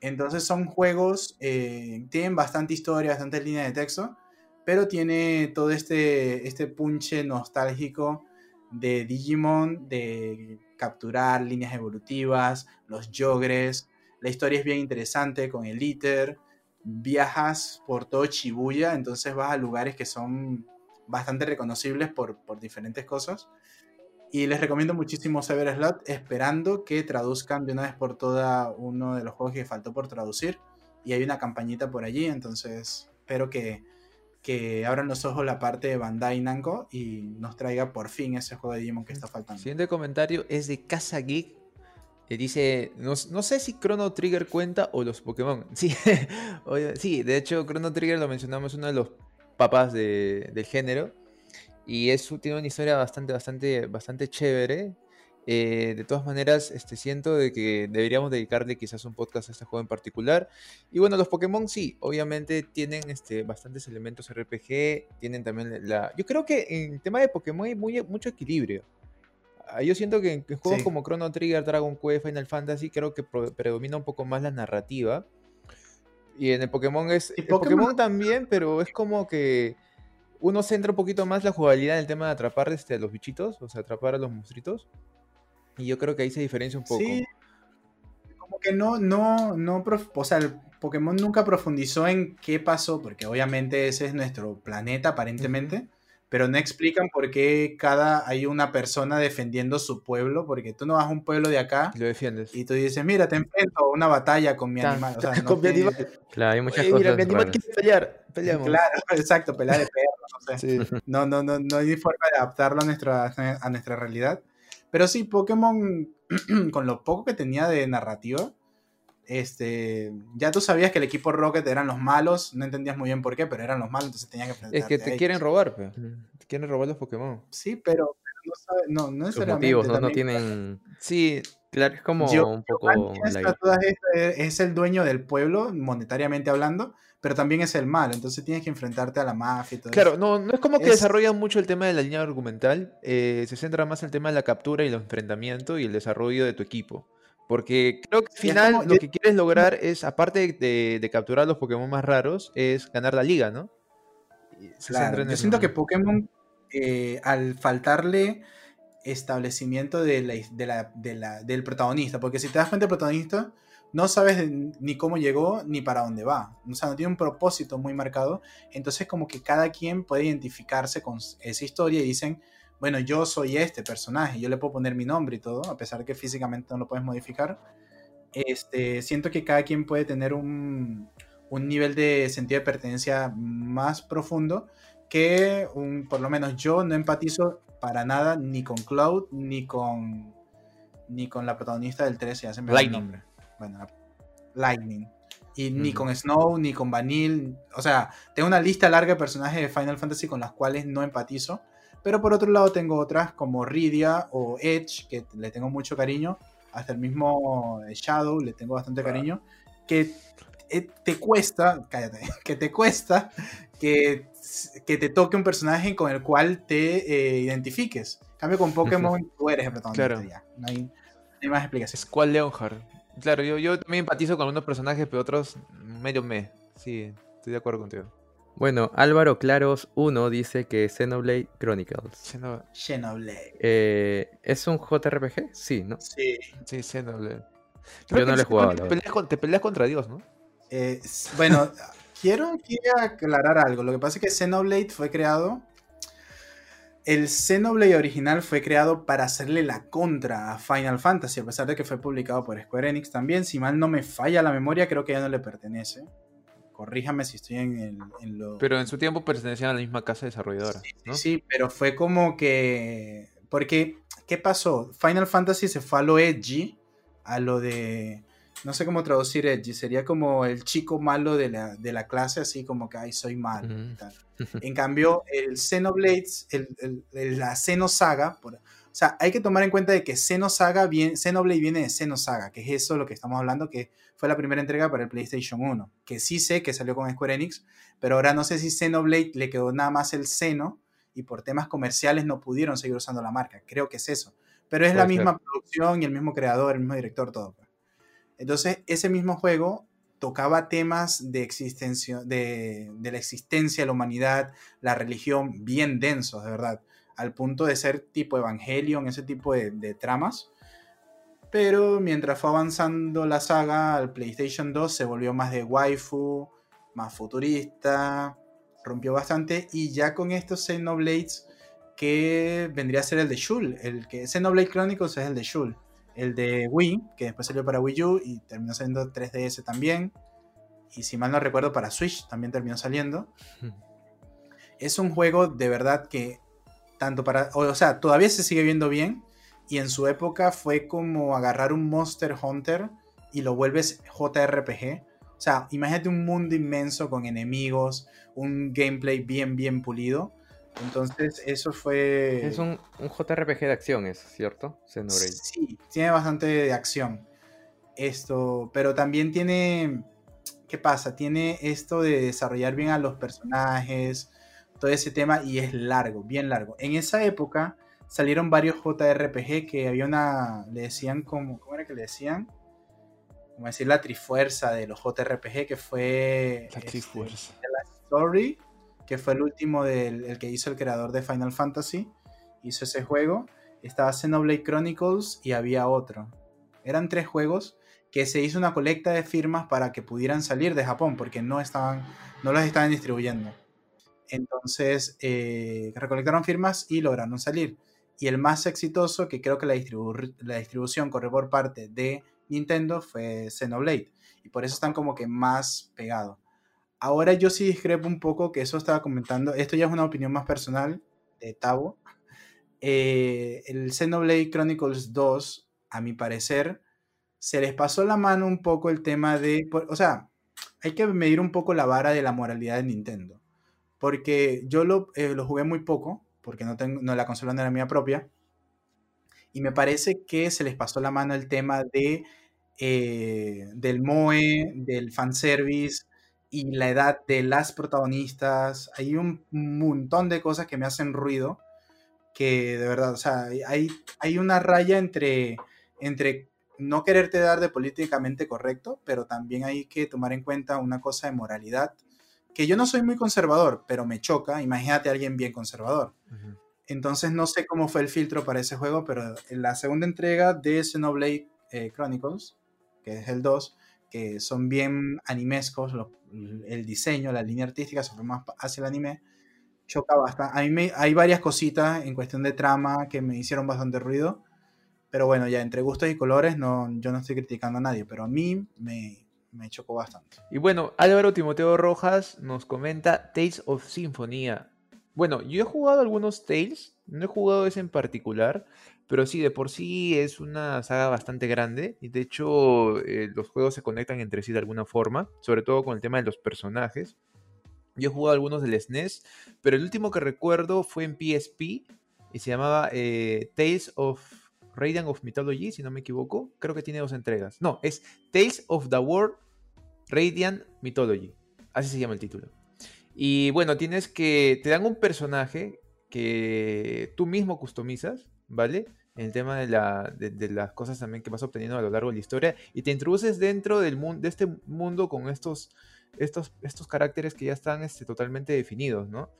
S2: Entonces son juegos, eh, tienen bastante historia, bastante línea de texto, pero tiene todo este, este punche nostálgico de Digimon, de capturar líneas evolutivas, los yogres. La historia es bien interesante con el ITER. Viajas por todo Shibuya, entonces vas a lugares que son bastante reconocibles por, diferentes cosas. Y les recomiendo muchísimo Cyber Slot, esperando que traduzcan de una vez por toda uno de los juegos que faltó por traducir. Y hay una campañita por allí, entonces espero que, que abran los ojos la parte de Bandai Namco y nos traiga por fin ese juego de Digimon que está faltando.
S1: Siguiente comentario es de Casa Geek. Que dice, no, sé si Chrono Trigger cuenta o los Pokémon. Sí, sí de hecho Chrono Trigger lo mencionamos, uno de los papás del género. Y es, tiene una historia bastante, bastante, bastante chévere. Eh, de todas maneras, este, siento de que deberíamos dedicarle quizás un podcast a este juego en particular. Y bueno, los Pokémon sí, obviamente tienen este, bastantes elementos RPG, tienen también la... Yo creo que en tema de Pokémon hay mucho equilibrio. Ah, yo siento que en juegos como Chrono Trigger, Dragon Quest, Final Fantasy, creo que predomina un poco más la narrativa. Y en el Pokémon es... Pokémon? también, pero es como que uno centra un poquito más la jugabilidad en el tema de atrapar este, a los bichitos, o sea, atrapar a los monstruitos. Y yo creo que ahí se diferencia un poco. Sí.
S2: Como que no, no, no, o sea, el Pokémon nunca profundizó en qué pasó, porque obviamente ese es nuestro planeta aparentemente, pero no explican por qué cada hay una persona defendiendo su pueblo, porque tú no vas a un pueblo de acá
S1: lo defiendes.
S2: y tú dices, mira, te enfrento a una batalla con mi animal. O sea,
S1: con mi animal. Claro, hay muchas cosas. Mira, mi animal quiere pelear, peleamos.
S2: Claro, exacto, pelear de perro, no sé. No, no, no, no hay forma de adaptarlo a nuestra, a nuestra realidad. Pero sí, Pokémon, con lo poco que tenía de narrativa, este, ya tú sabías que el equipo Rocket eran los malos, no entendías muy bien por qué, pero eran los malos, entonces tenías que
S1: enfrentarte Es que te quieren robar, pe. te quieren robar los Pokémon.
S2: Sí, pero, no, sabe, no, no.
S3: Los motivos no, tienen... Sí, claro, es como un poco...
S2: es el dueño del pueblo, monetariamente hablando, pero también es el mal, entonces tienes que enfrentarte a la mafia y todo
S1: claro, no, no es como que desarrollan mucho el tema de la línea argumental, eh, se centra más en el tema de la captura y el enfrentamiento y el desarrollo de tu equipo. Porque creo que al final lo que quieres lograr es, aparte de, capturar los Pokémon más raros, es ganar la liga, ¿no?
S2: claro, yo siento que Pokémon, eh, al faltarle establecimiento de la, del protagonista, porque si te das cuenta, el protagonista no sabes ni cómo llegó ni para dónde va. O sea, no tiene un propósito muy marcado. Entonces como que cada quien puede identificarse con esa historia y dicen, bueno, yo soy este personaje, yo le puedo poner mi nombre y todo, a pesar que físicamente no lo puedes modificar. Este, siento que cada quien puede tener un, un nivel de sentido de pertenencia más profundo que un, por lo menos yo no empatizo para nada ni con Cloud ni con ni con la protagonista del 13, ya se me
S1: nombre
S2: bueno, Lightning. Y ni con Snow, ni con Vanille. O sea, tengo una lista larga de personajes de Final Fantasy con las cuales no empatizo. Pero por otro lado tengo otras como Rydia o Edge, que le tengo mucho cariño. Hasta el mismo Shadow le tengo bastante cariño. Que eh, te cuesta, cállate, que te cuesta que, que te toque un personaje con el cual te eh, identifiques. En cambio con Pokémon tú eres el protagonista ya. No hay, no hay más explicaciones.
S1: ¿Cuál Leonhard? Claro, yo, yo también empatizo con algunos personajes, pero otros medio me. Sí, estoy de acuerdo contigo.
S3: Bueno, Álvaro Claros 1 dice que Xenoblade Chronicles.
S1: Xeno-
S2: Xenoblade.
S3: Eh, ¿Es un JRPG? Sí, ¿no?
S2: Sí.
S1: Sí, Xenoblade.
S3: Yo no lo he
S1: sí,
S3: jugado, la
S1: peleas con- te peleas contra Dios, ¿no?
S2: Eh, bueno, quiero, quiero aclarar algo. Lo que pasa es que Xenoblade fue creado. El Xenoblade original fue creado para hacerle la contra a Final Fantasy, a pesar de que fue publicado por Square Enix también. Si mal no me falla la memoria, creo que ya no le pertenece. Corríjame si estoy en, el, en lo.
S1: Pero en su tiempo pertenecían a la misma casa desarrolladora, ¿no?
S2: Sí, pero fue como que. Porque, ¿qué pasó? Final Fantasy se fue a lo edgy, a lo de. No sé cómo traducir edgy, sería como el chico malo de la, de la clase, así como que, ay, soy malo. y tal. En cambio, el Xenoblades, el, el- el- la Xenosaga, por- o sea, hay que tomar en cuenta de que Xenosaga viene, Xenoblade viene de Xenosaga, que es eso lo que estamos hablando, que fue la primera entrega para el PlayStation 1, que sí sé que salió con Square Enix, pero ahora no sé si Xenoblade le quedó nada más el seno y por temas comerciales no pudieron seguir usando la marca. Creo que es eso. Pero es la misma
S3: ser.
S2: producción y el mismo creador, el mismo director, todo. pues. Entonces, ese mismo juego tocaba temas de, existencia, de, de la existencia de la humanidad, la religión, bien densos, de verdad, al punto de ser tipo Evangelion, ese tipo de, de tramas. Pero mientras fue avanzando la saga, al PlayStation 2 se volvió más de waifu, más futurista, rompió bastante. Y ya con estos Xenoblades, que vendría a ser el de Shul, el que Xenoblade Chronicles es el de Shul, el de Wii, que después salió para Wii U y terminó saliendo 3DS también. Y si mal no recuerdo, para Switch también terminó saliendo. Es un juego de verdad que tanto para, o sea, todavía se sigue viendo bien y en su época fue como agarrar un Monster Hunter y lo vuelves JRPG. O sea, imagínate un mundo inmenso con enemigos, un gameplay bien, bien pulido. Entonces, eso fue...
S3: Es un, un JRPG de acción, ¿es cierto? Xenoblade.
S2: Sí, tiene bastante de acción. Esto, pero también tiene. ¿Qué pasa? Tiene esto de desarrollar bien a los personajes, todo ese tema, y es largo, bien largo. En esa época salieron varios JRPG que había una. Le decían como. ¿Cómo era que le decían? Como decir la trifuerza de los JRPG, que fue.
S1: La
S2: este,
S1: Trifuerza.
S2: The Last Story, que fue el último del el que hizo el creador de Final Fantasy. Hizo ese juego. Estaba Xenoblade Chronicles y había otro. Eran tres juegos que se hizo una colecta de firmas para que pudieran salir de Japón, porque no estaban, no los estaban distribuyendo. Entonces, eh, recolectaron firmas y lograron salir. Y el más exitoso, que creo que la, distribu- la distribución corre por parte de Nintendo, fue Xenoblade. Y por eso están como que más pegados. Ahora yo sí discrepo un poco, que eso estaba comentando. Esto ya es una opinión más personal de Tavo. Eh, el Xenoblade Chronicles 2, a mi parecer, se les pasó la mano un poco el tema de. O sea, hay que medir un poco la vara de la moralidad de Nintendo. Porque yo lo, eh, lo jugué muy poco, porque no tengo, no, la consola no era mía propia. Y me parece que se les pasó la mano el tema de, eh, del MOE, del fanservice y la edad de las protagonistas. Hay un montón de cosas que me hacen ruido. Que de verdad, o sea, hay, hay una raya entre, entre no quererte dar de políticamente correcto, pero también hay que tomar en cuenta una cosa de moralidad. Que yo no soy muy conservador, pero me choca. Imagínate a alguien bien conservador. Entonces no sé cómo fue el filtro para ese juego, pero en la segunda entrega de Xenoblade eh, Chronicles, que es el 2, que son bien animescos, lo- el diseño, la línea artística se fue más hacia el anime, choca bastante. A mí me- hay varias cositas en cuestión de trama que me hicieron bastante ruido, pero bueno, ya entre gustos y colores no, yo no estoy criticando a nadie, pero a mí me, me chocó bastante.
S1: Y bueno, Álvaro Timoteo Rojas nos comenta Tales of Sinfonía. Bueno, yo he jugado algunos Tales, no he jugado ese en particular, pero sí, de por sí es una saga bastante grande y de hecho eh, los juegos se conectan entre sí de alguna forma, sobre todo con el tema de los personajes. Yo he jugado algunos del SNES, pero el último que recuerdo fue en PSP y se llamaba eh, Tales of Radiant of Mythology, si no me equivoco. Creo que tiene dos entregas. No, es Tales of the World Radiant Mythology. Así se llama el título. Y bueno, tienes que. Te dan un personaje que tú mismo customizas, ¿vale? En el tema de, la, de, de las cosas también que vas obteniendo a lo largo de la historia. Y te introduces dentro del mundo, de este mundo con estos estos, estos caracteres que ya están este, totalmente definidos, ¿no?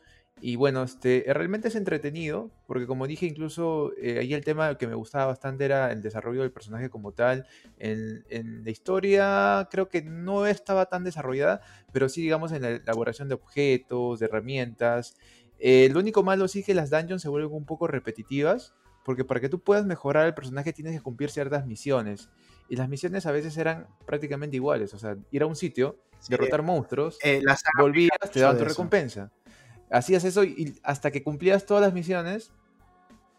S1: Y bueno, este, realmente es entretenido, porque como dije, incluso eh, ahí el tema que me gustaba bastante era el desarrollo del personaje como tal. En, en, la historia creo que no estaba tan desarrollada, pero sí, digamos, en la elaboración de objetos, de herramientas. Eh, lo único malo sí que las dungeons se vuelven un poco repetitivas, porque para que tú puedas mejorar el personaje tienes que cumplir ciertas misiones. Y las misiones a veces eran prácticamente iguales, o sea, ir a un sitio, derrotar monstruos,
S2: Eh, la saga
S1: volvías, te daban tu recompensa. Hacías eso y hasta que cumplías todas las misiones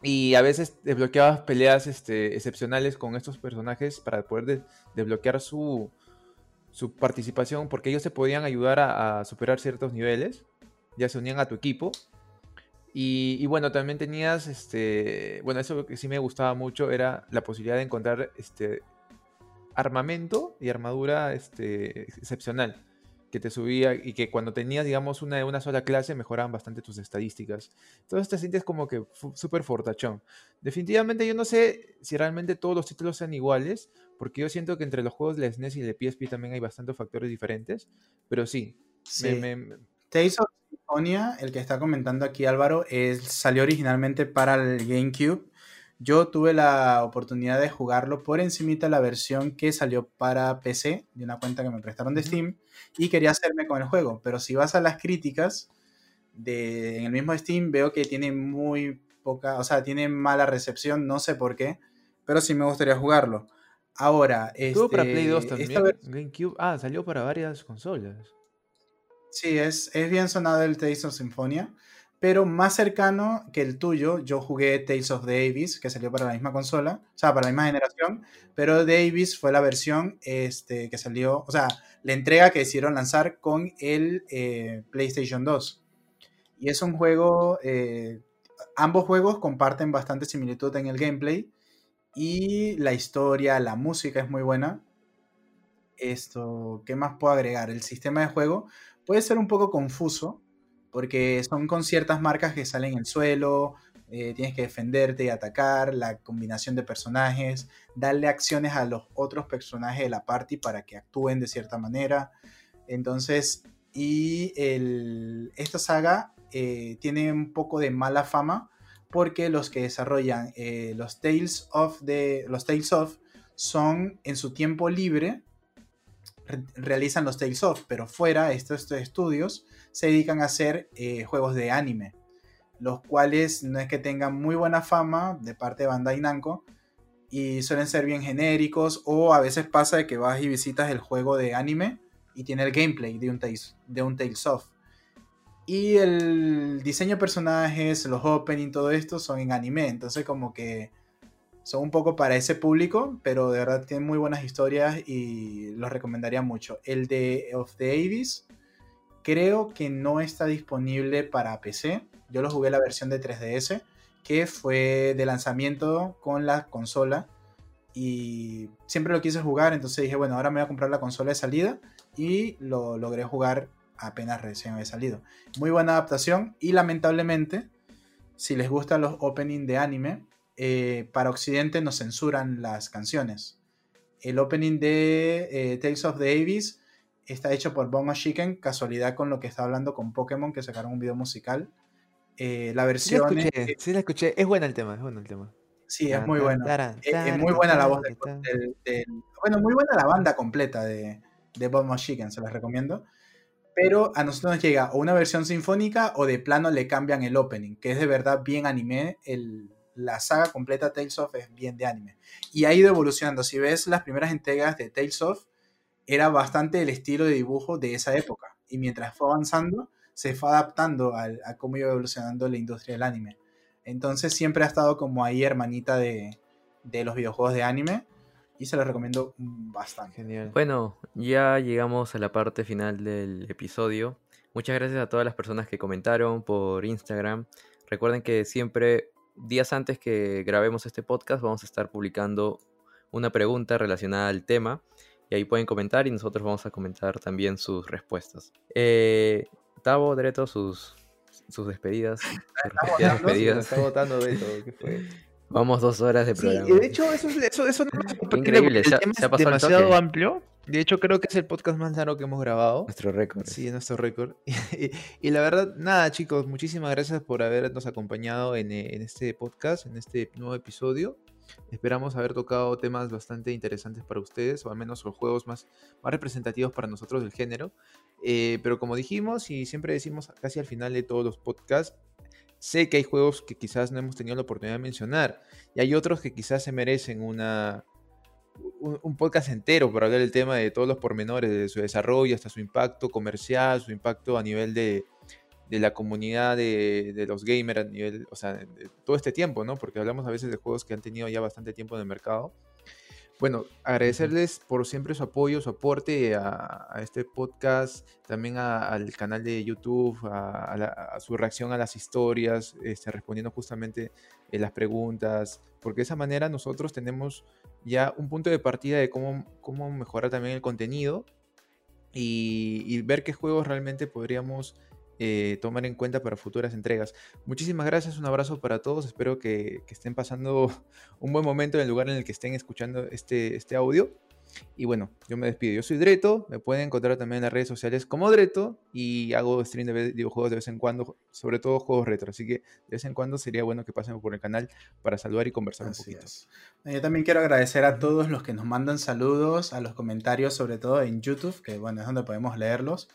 S1: y a veces desbloqueabas peleas este, excepcionales con estos personajes para poder de- desbloquear su, su participación, porque ellos te podían ayudar a, superar ciertos niveles, ya se unían a tu equipo. Y, y bueno, también tenías, este, bueno, eso que sí me gustaba mucho era la posibilidad de encontrar este, armamento y armadura este, excepcional que te subía y que cuando tenías, digamos, una de una sola clase mejoraban bastante tus estadísticas. Entonces te sientes como que súper fortachón. Definitivamente yo no sé si realmente todos los títulos sean iguales, porque yo siento que entre los juegos de la SNES y de PSP también hay bastantes factores diferentes, pero sí,
S2: Sí.
S1: me- me-
S2: Tales of Symphonia, el que está comentando aquí Álvaro, es, salió originalmente para el GameCube. Yo tuve la oportunidad de jugarlo por encimita la versión que salió para PC, de una cuenta que me prestaron de. Steam, y quería hacerme con el juego. Pero si vas a las críticas, de, en el mismo Steam veo que tiene muy poca, o sea, tiene mala recepción, no sé por qué, pero sí me gustaría jugarlo. Ahora,
S1: Estuvo para Play 2
S2: este, esta
S1: también, GameCube, ah, salió para varias consolas.
S2: Sí, es, es bien sonado el Tales of Symphonia, pero más cercano que el tuyo, yo jugué Tales of Davis, que salió para la misma consola, o sea, para la misma generación, pero Davis fue la versión este, que salió, o sea, la entrega que decidieron lanzar con el eh, PlayStation 2. Y es un juego, eh, ambos juegos comparten bastante similitud en el gameplay y la historia, la música es muy buena. Esto, ¿qué más puedo agregar? El sistema de juego puede ser un poco confuso porque son con ciertas marcas que salen en el suelo, eh, tienes que defenderte y atacar, la combinación de personajes, darle acciones a los otros personajes de la party para que actúen de cierta manera. Entonces, y esta saga eh, tiene un poco de mala fama porque los que desarrollan eh, los Tales of los Tales of son en su tiempo libre re- realizan los Tales of, pero fuera estos, estos estudios se dedican a hacer eh, juegos de anime, los cuales no es que tengan muy buena fama de parte de Bandai Namco y suelen ser bien genéricos o a veces pasa de que vas y visitas el juego de anime y tiene el gameplay de un Tales, de un of. Y el diseño de personajes, los opening, todo esto son en anime, entonces como que son un poco para ese público, pero de verdad tienen muy buenas historias y los recomendaría mucho. El de Of the Abyss creo que no está disponible para PC. Yo lo jugué la versión de 3DS, que fue de lanzamiento con la consola. Y siempre lo quise jugar, entonces dije, bueno, ahora me voy a comprar la consola de salida. Y lo logré jugar apenas recién había salido. Muy buena adaptación y lamentablemente, si les gustan los opening de anime, eh, para Occidente nos censuran las canciones. El opening de eh, Tales of the Abyss está hecho por Bongo Chicken, casualidad con lo que está hablando con Pokémon, que sacaron un video musical. Eh, la
S1: Sí la
S2: versión...
S1: escuché, sí la escuché. Es buena el tema, es bueno el tema.
S2: Sí, es muy bueno.
S1: taran,
S2: Es, es muy buena la voz del, del- del- Bueno, muy buena la banda completa de, de Bongo Chicken, se las recomiendo. Pero a nosotros nos llega o una versión sinfónica o de plano le cambian el opening, que es de verdad bien anime. El, la saga completa Tales of es bien de anime. Y ha ido evolucionando. Si ves las primeras entregas de Tales of, era bastante el estilo de dibujo de esa época. Y mientras fue avanzando, se fue adaptando al- a cómo iba evolucionando la industria del anime. Entonces siempre ha estado como ahí hermanita de, de los videojuegos de anime. Y se los recomiendo bastante.
S1: Genial.
S3: Bueno, ya llegamos a la parte final del episodio. Muchas gracias a todas las personas que comentaron por Instagram. Recuerden que siempre, días antes que grabemos este podcast, vamos a estar publicando una pregunta relacionada al tema. Y ahí pueden comentar y nosotros vamos a comentar también sus respuestas. Eh, Tavo, Dreto, sus, sus despedidas. Sus
S2: votando,
S3: despedidas.
S1: está botando Beto, ¿qué fue?
S3: Vamos dos horas de
S1: Sí,
S3: programa.
S1: y de hecho eso, es- eso, eso no es
S3: increíble, se se ha pasado
S1: demasiado amplio. De hecho, creo que es el podcast más largo que hemos grabado.
S3: Nuestro récord.
S1: Sí, es nuestro récord. y, y la verdad, nada, chicos, muchísimas gracias por habernos acompañado en, eh, en este podcast, en este nuevo episodio. Esperamos haber tocado temas bastante interesantes para ustedes, o al menos los juegos más, más representativos para nosotros del género. Eh, pero como dijimos y siempre decimos casi al final de todos los podcasts, sé que hay juegos que quizás no hemos tenido la oportunidad de mencionar y hay otros que quizás se merecen una, un, podcast entero para hablar del tema de todos los pormenores, de su desarrollo hasta su impacto comercial, su impacto a nivel de, de la comunidad de, de, los gamers a nivel, o sea, de todo este tiempo, ¿no? Porque hablamos a veces de juegos que han tenido ya bastante tiempo en el mercado. Bueno, agradecerles por siempre su apoyo, su aporte a, a este podcast, también a, al canal de YouTube, a, la, a, su reacción a las historias, este, respondiendo justamente eh, las preguntas, porque de esa manera nosotros tenemos ya un punto de partida de cómo, cómo mejorar también el contenido y, y ver qué juegos realmente podríamos eh, tomar en cuenta para futuras entregas. Muchísimas gracias, un abrazo para todos, espero que, que, estén pasando un buen momento en el lugar en el que estén escuchando este, este audio. Y bueno, yo me despido. Yo soy Dreto, me pueden encontrar también en las redes sociales como Dreto y hago stream de videojuegos de vez en cuando, sobre todo juegos retro. Así que de vez en cuando sería bueno que pasen por el canal para saludar y conversar
S2: Así
S1: un poquito.
S2: Es. Yo también quiero agradecer a todos los que nos mandan saludos, a los comentarios, sobre todo en YouTube, que bueno, es donde podemos leerlos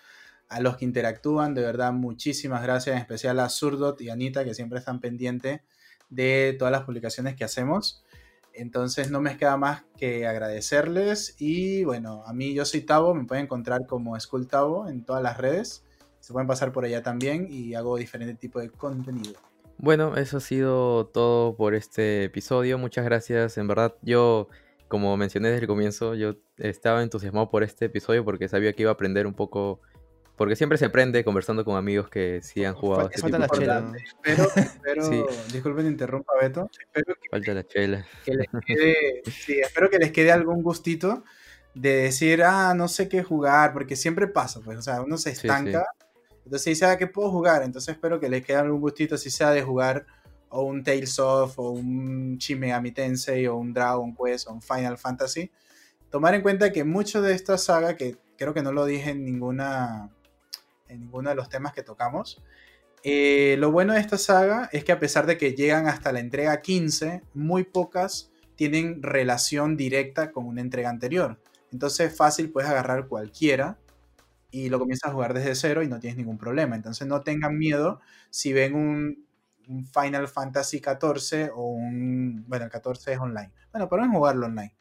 S2: a los que interactúan, de verdad, muchísimas gracias, en especial a Surdot y Anita, que siempre están pendientes de todas las publicaciones que hacemos. Entonces no me queda más que agradecerles y bueno, a mí yo soy Tavo, me pueden encontrar como School Tavo en todas las redes, se pueden pasar por allá también y hago diferente tipo de contenido.
S3: Bueno, eso ha sido todo por este episodio, muchas gracias, en verdad yo, como mencioné desde el comienzo, yo estaba entusiasmado por este episodio porque sabía que iba a aprender un poco porque siempre se aprende conversando con amigos que sí han jugado.
S1: Falta, este falta la chela. ¿no?
S2: Espero, espero sí. disculpen, interrumpa Beto. Espero que,
S3: falta la chela.
S2: Que les quede, sí, espero que les quede algún gustito de decir, ah, no sé qué jugar, porque siempre pasa, pues, o sea, uno se estanca. Sí, sí. Entonces dice, ah, ¿qué puedo jugar? Entonces espero que les quede algún gustito, si sea de jugar o un Tales of, o un Shin Megami Tensei, o un Dragon Quest, o un Final Fantasy. Tomar en cuenta que mucho de esta saga, que creo que no lo dije en ninguna en ninguno de los temas que tocamos. Eh, lo bueno de esta saga es que a pesar de que llegan hasta la entrega 15, muy pocas tienen relación directa con una entrega anterior. Entonces fácil puedes agarrar cualquiera y lo comienzas a jugar desde cero y no tienes ningún problema. Entonces no tengan miedo si ven un, un Final Fantasy XIV o un... Bueno, el 14 es online. Bueno, pero en jugarlo online.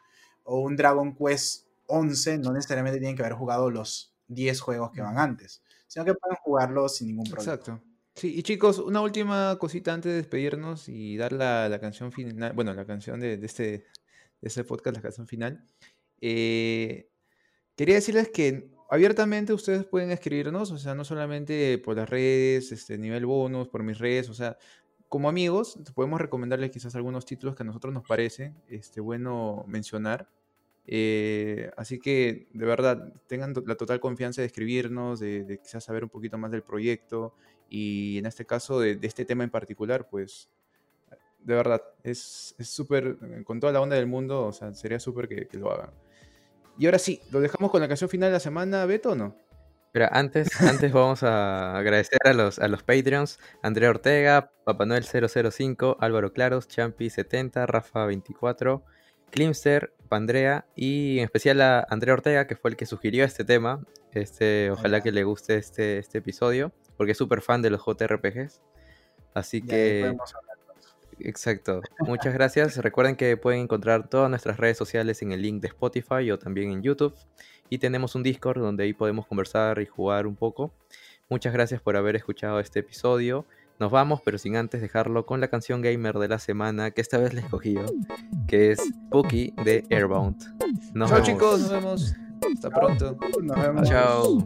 S2: O un Dragon Quest 11, no necesariamente tienen que haber jugado los 10 juegos que van antes sino que pueden jugarlo sin ningún problema.
S1: Exacto. Sí, y chicos, una última cosita antes de despedirnos y dar la, la canción final, bueno, la canción de, este, de este podcast, la canción final. Eh, quería decirles que abiertamente ustedes pueden escribirnos, o sea, no solamente por las redes, este, nivel bonus, por mis redes, o sea, como amigos, podemos recomendarles quizás algunos títulos que a nosotros nos parece este, bueno mencionar. Eh, así que de verdad, tengan la total confianza de escribirnos, de, quizás saber un poquito más del proyecto y en este caso de, este tema en particular, pues de verdad, es súper, con toda la onda del mundo, o sea, sería súper que, lo hagan. Y ahora sí, ¿lo dejamos con la canción final de la semana, Beto, o no?
S3: Pero antes, antes vamos a agradecer a los, a los Patreons, Andrea Ortega, Papá Noel 005, Álvaro Claros, Champi 70, Rafa 24, Klimster, Andrea y en especial a Andrea Ortega, que fue el que sugirió este tema. Este, ojalá que le guste este, este episodio, porque es súper fan de los JRPGs. Así que... Exacto. Muchas gracias. Recuerden que pueden encontrar todas nuestras redes sociales en el link de Spotify o también en YouTube. Y tenemos un Discord donde ahí podemos conversar y jugar un poco. Muchas gracias por haber escuchado este episodio. Nos vamos, pero sin antes dejarlo con la canción gamer de la semana que esta vez le escogí yo, que es Pookie de Airbound.
S1: Nos Chao vemos. chicos, nos vemos. Hasta pronto.
S2: Nos vemos.
S3: Chao.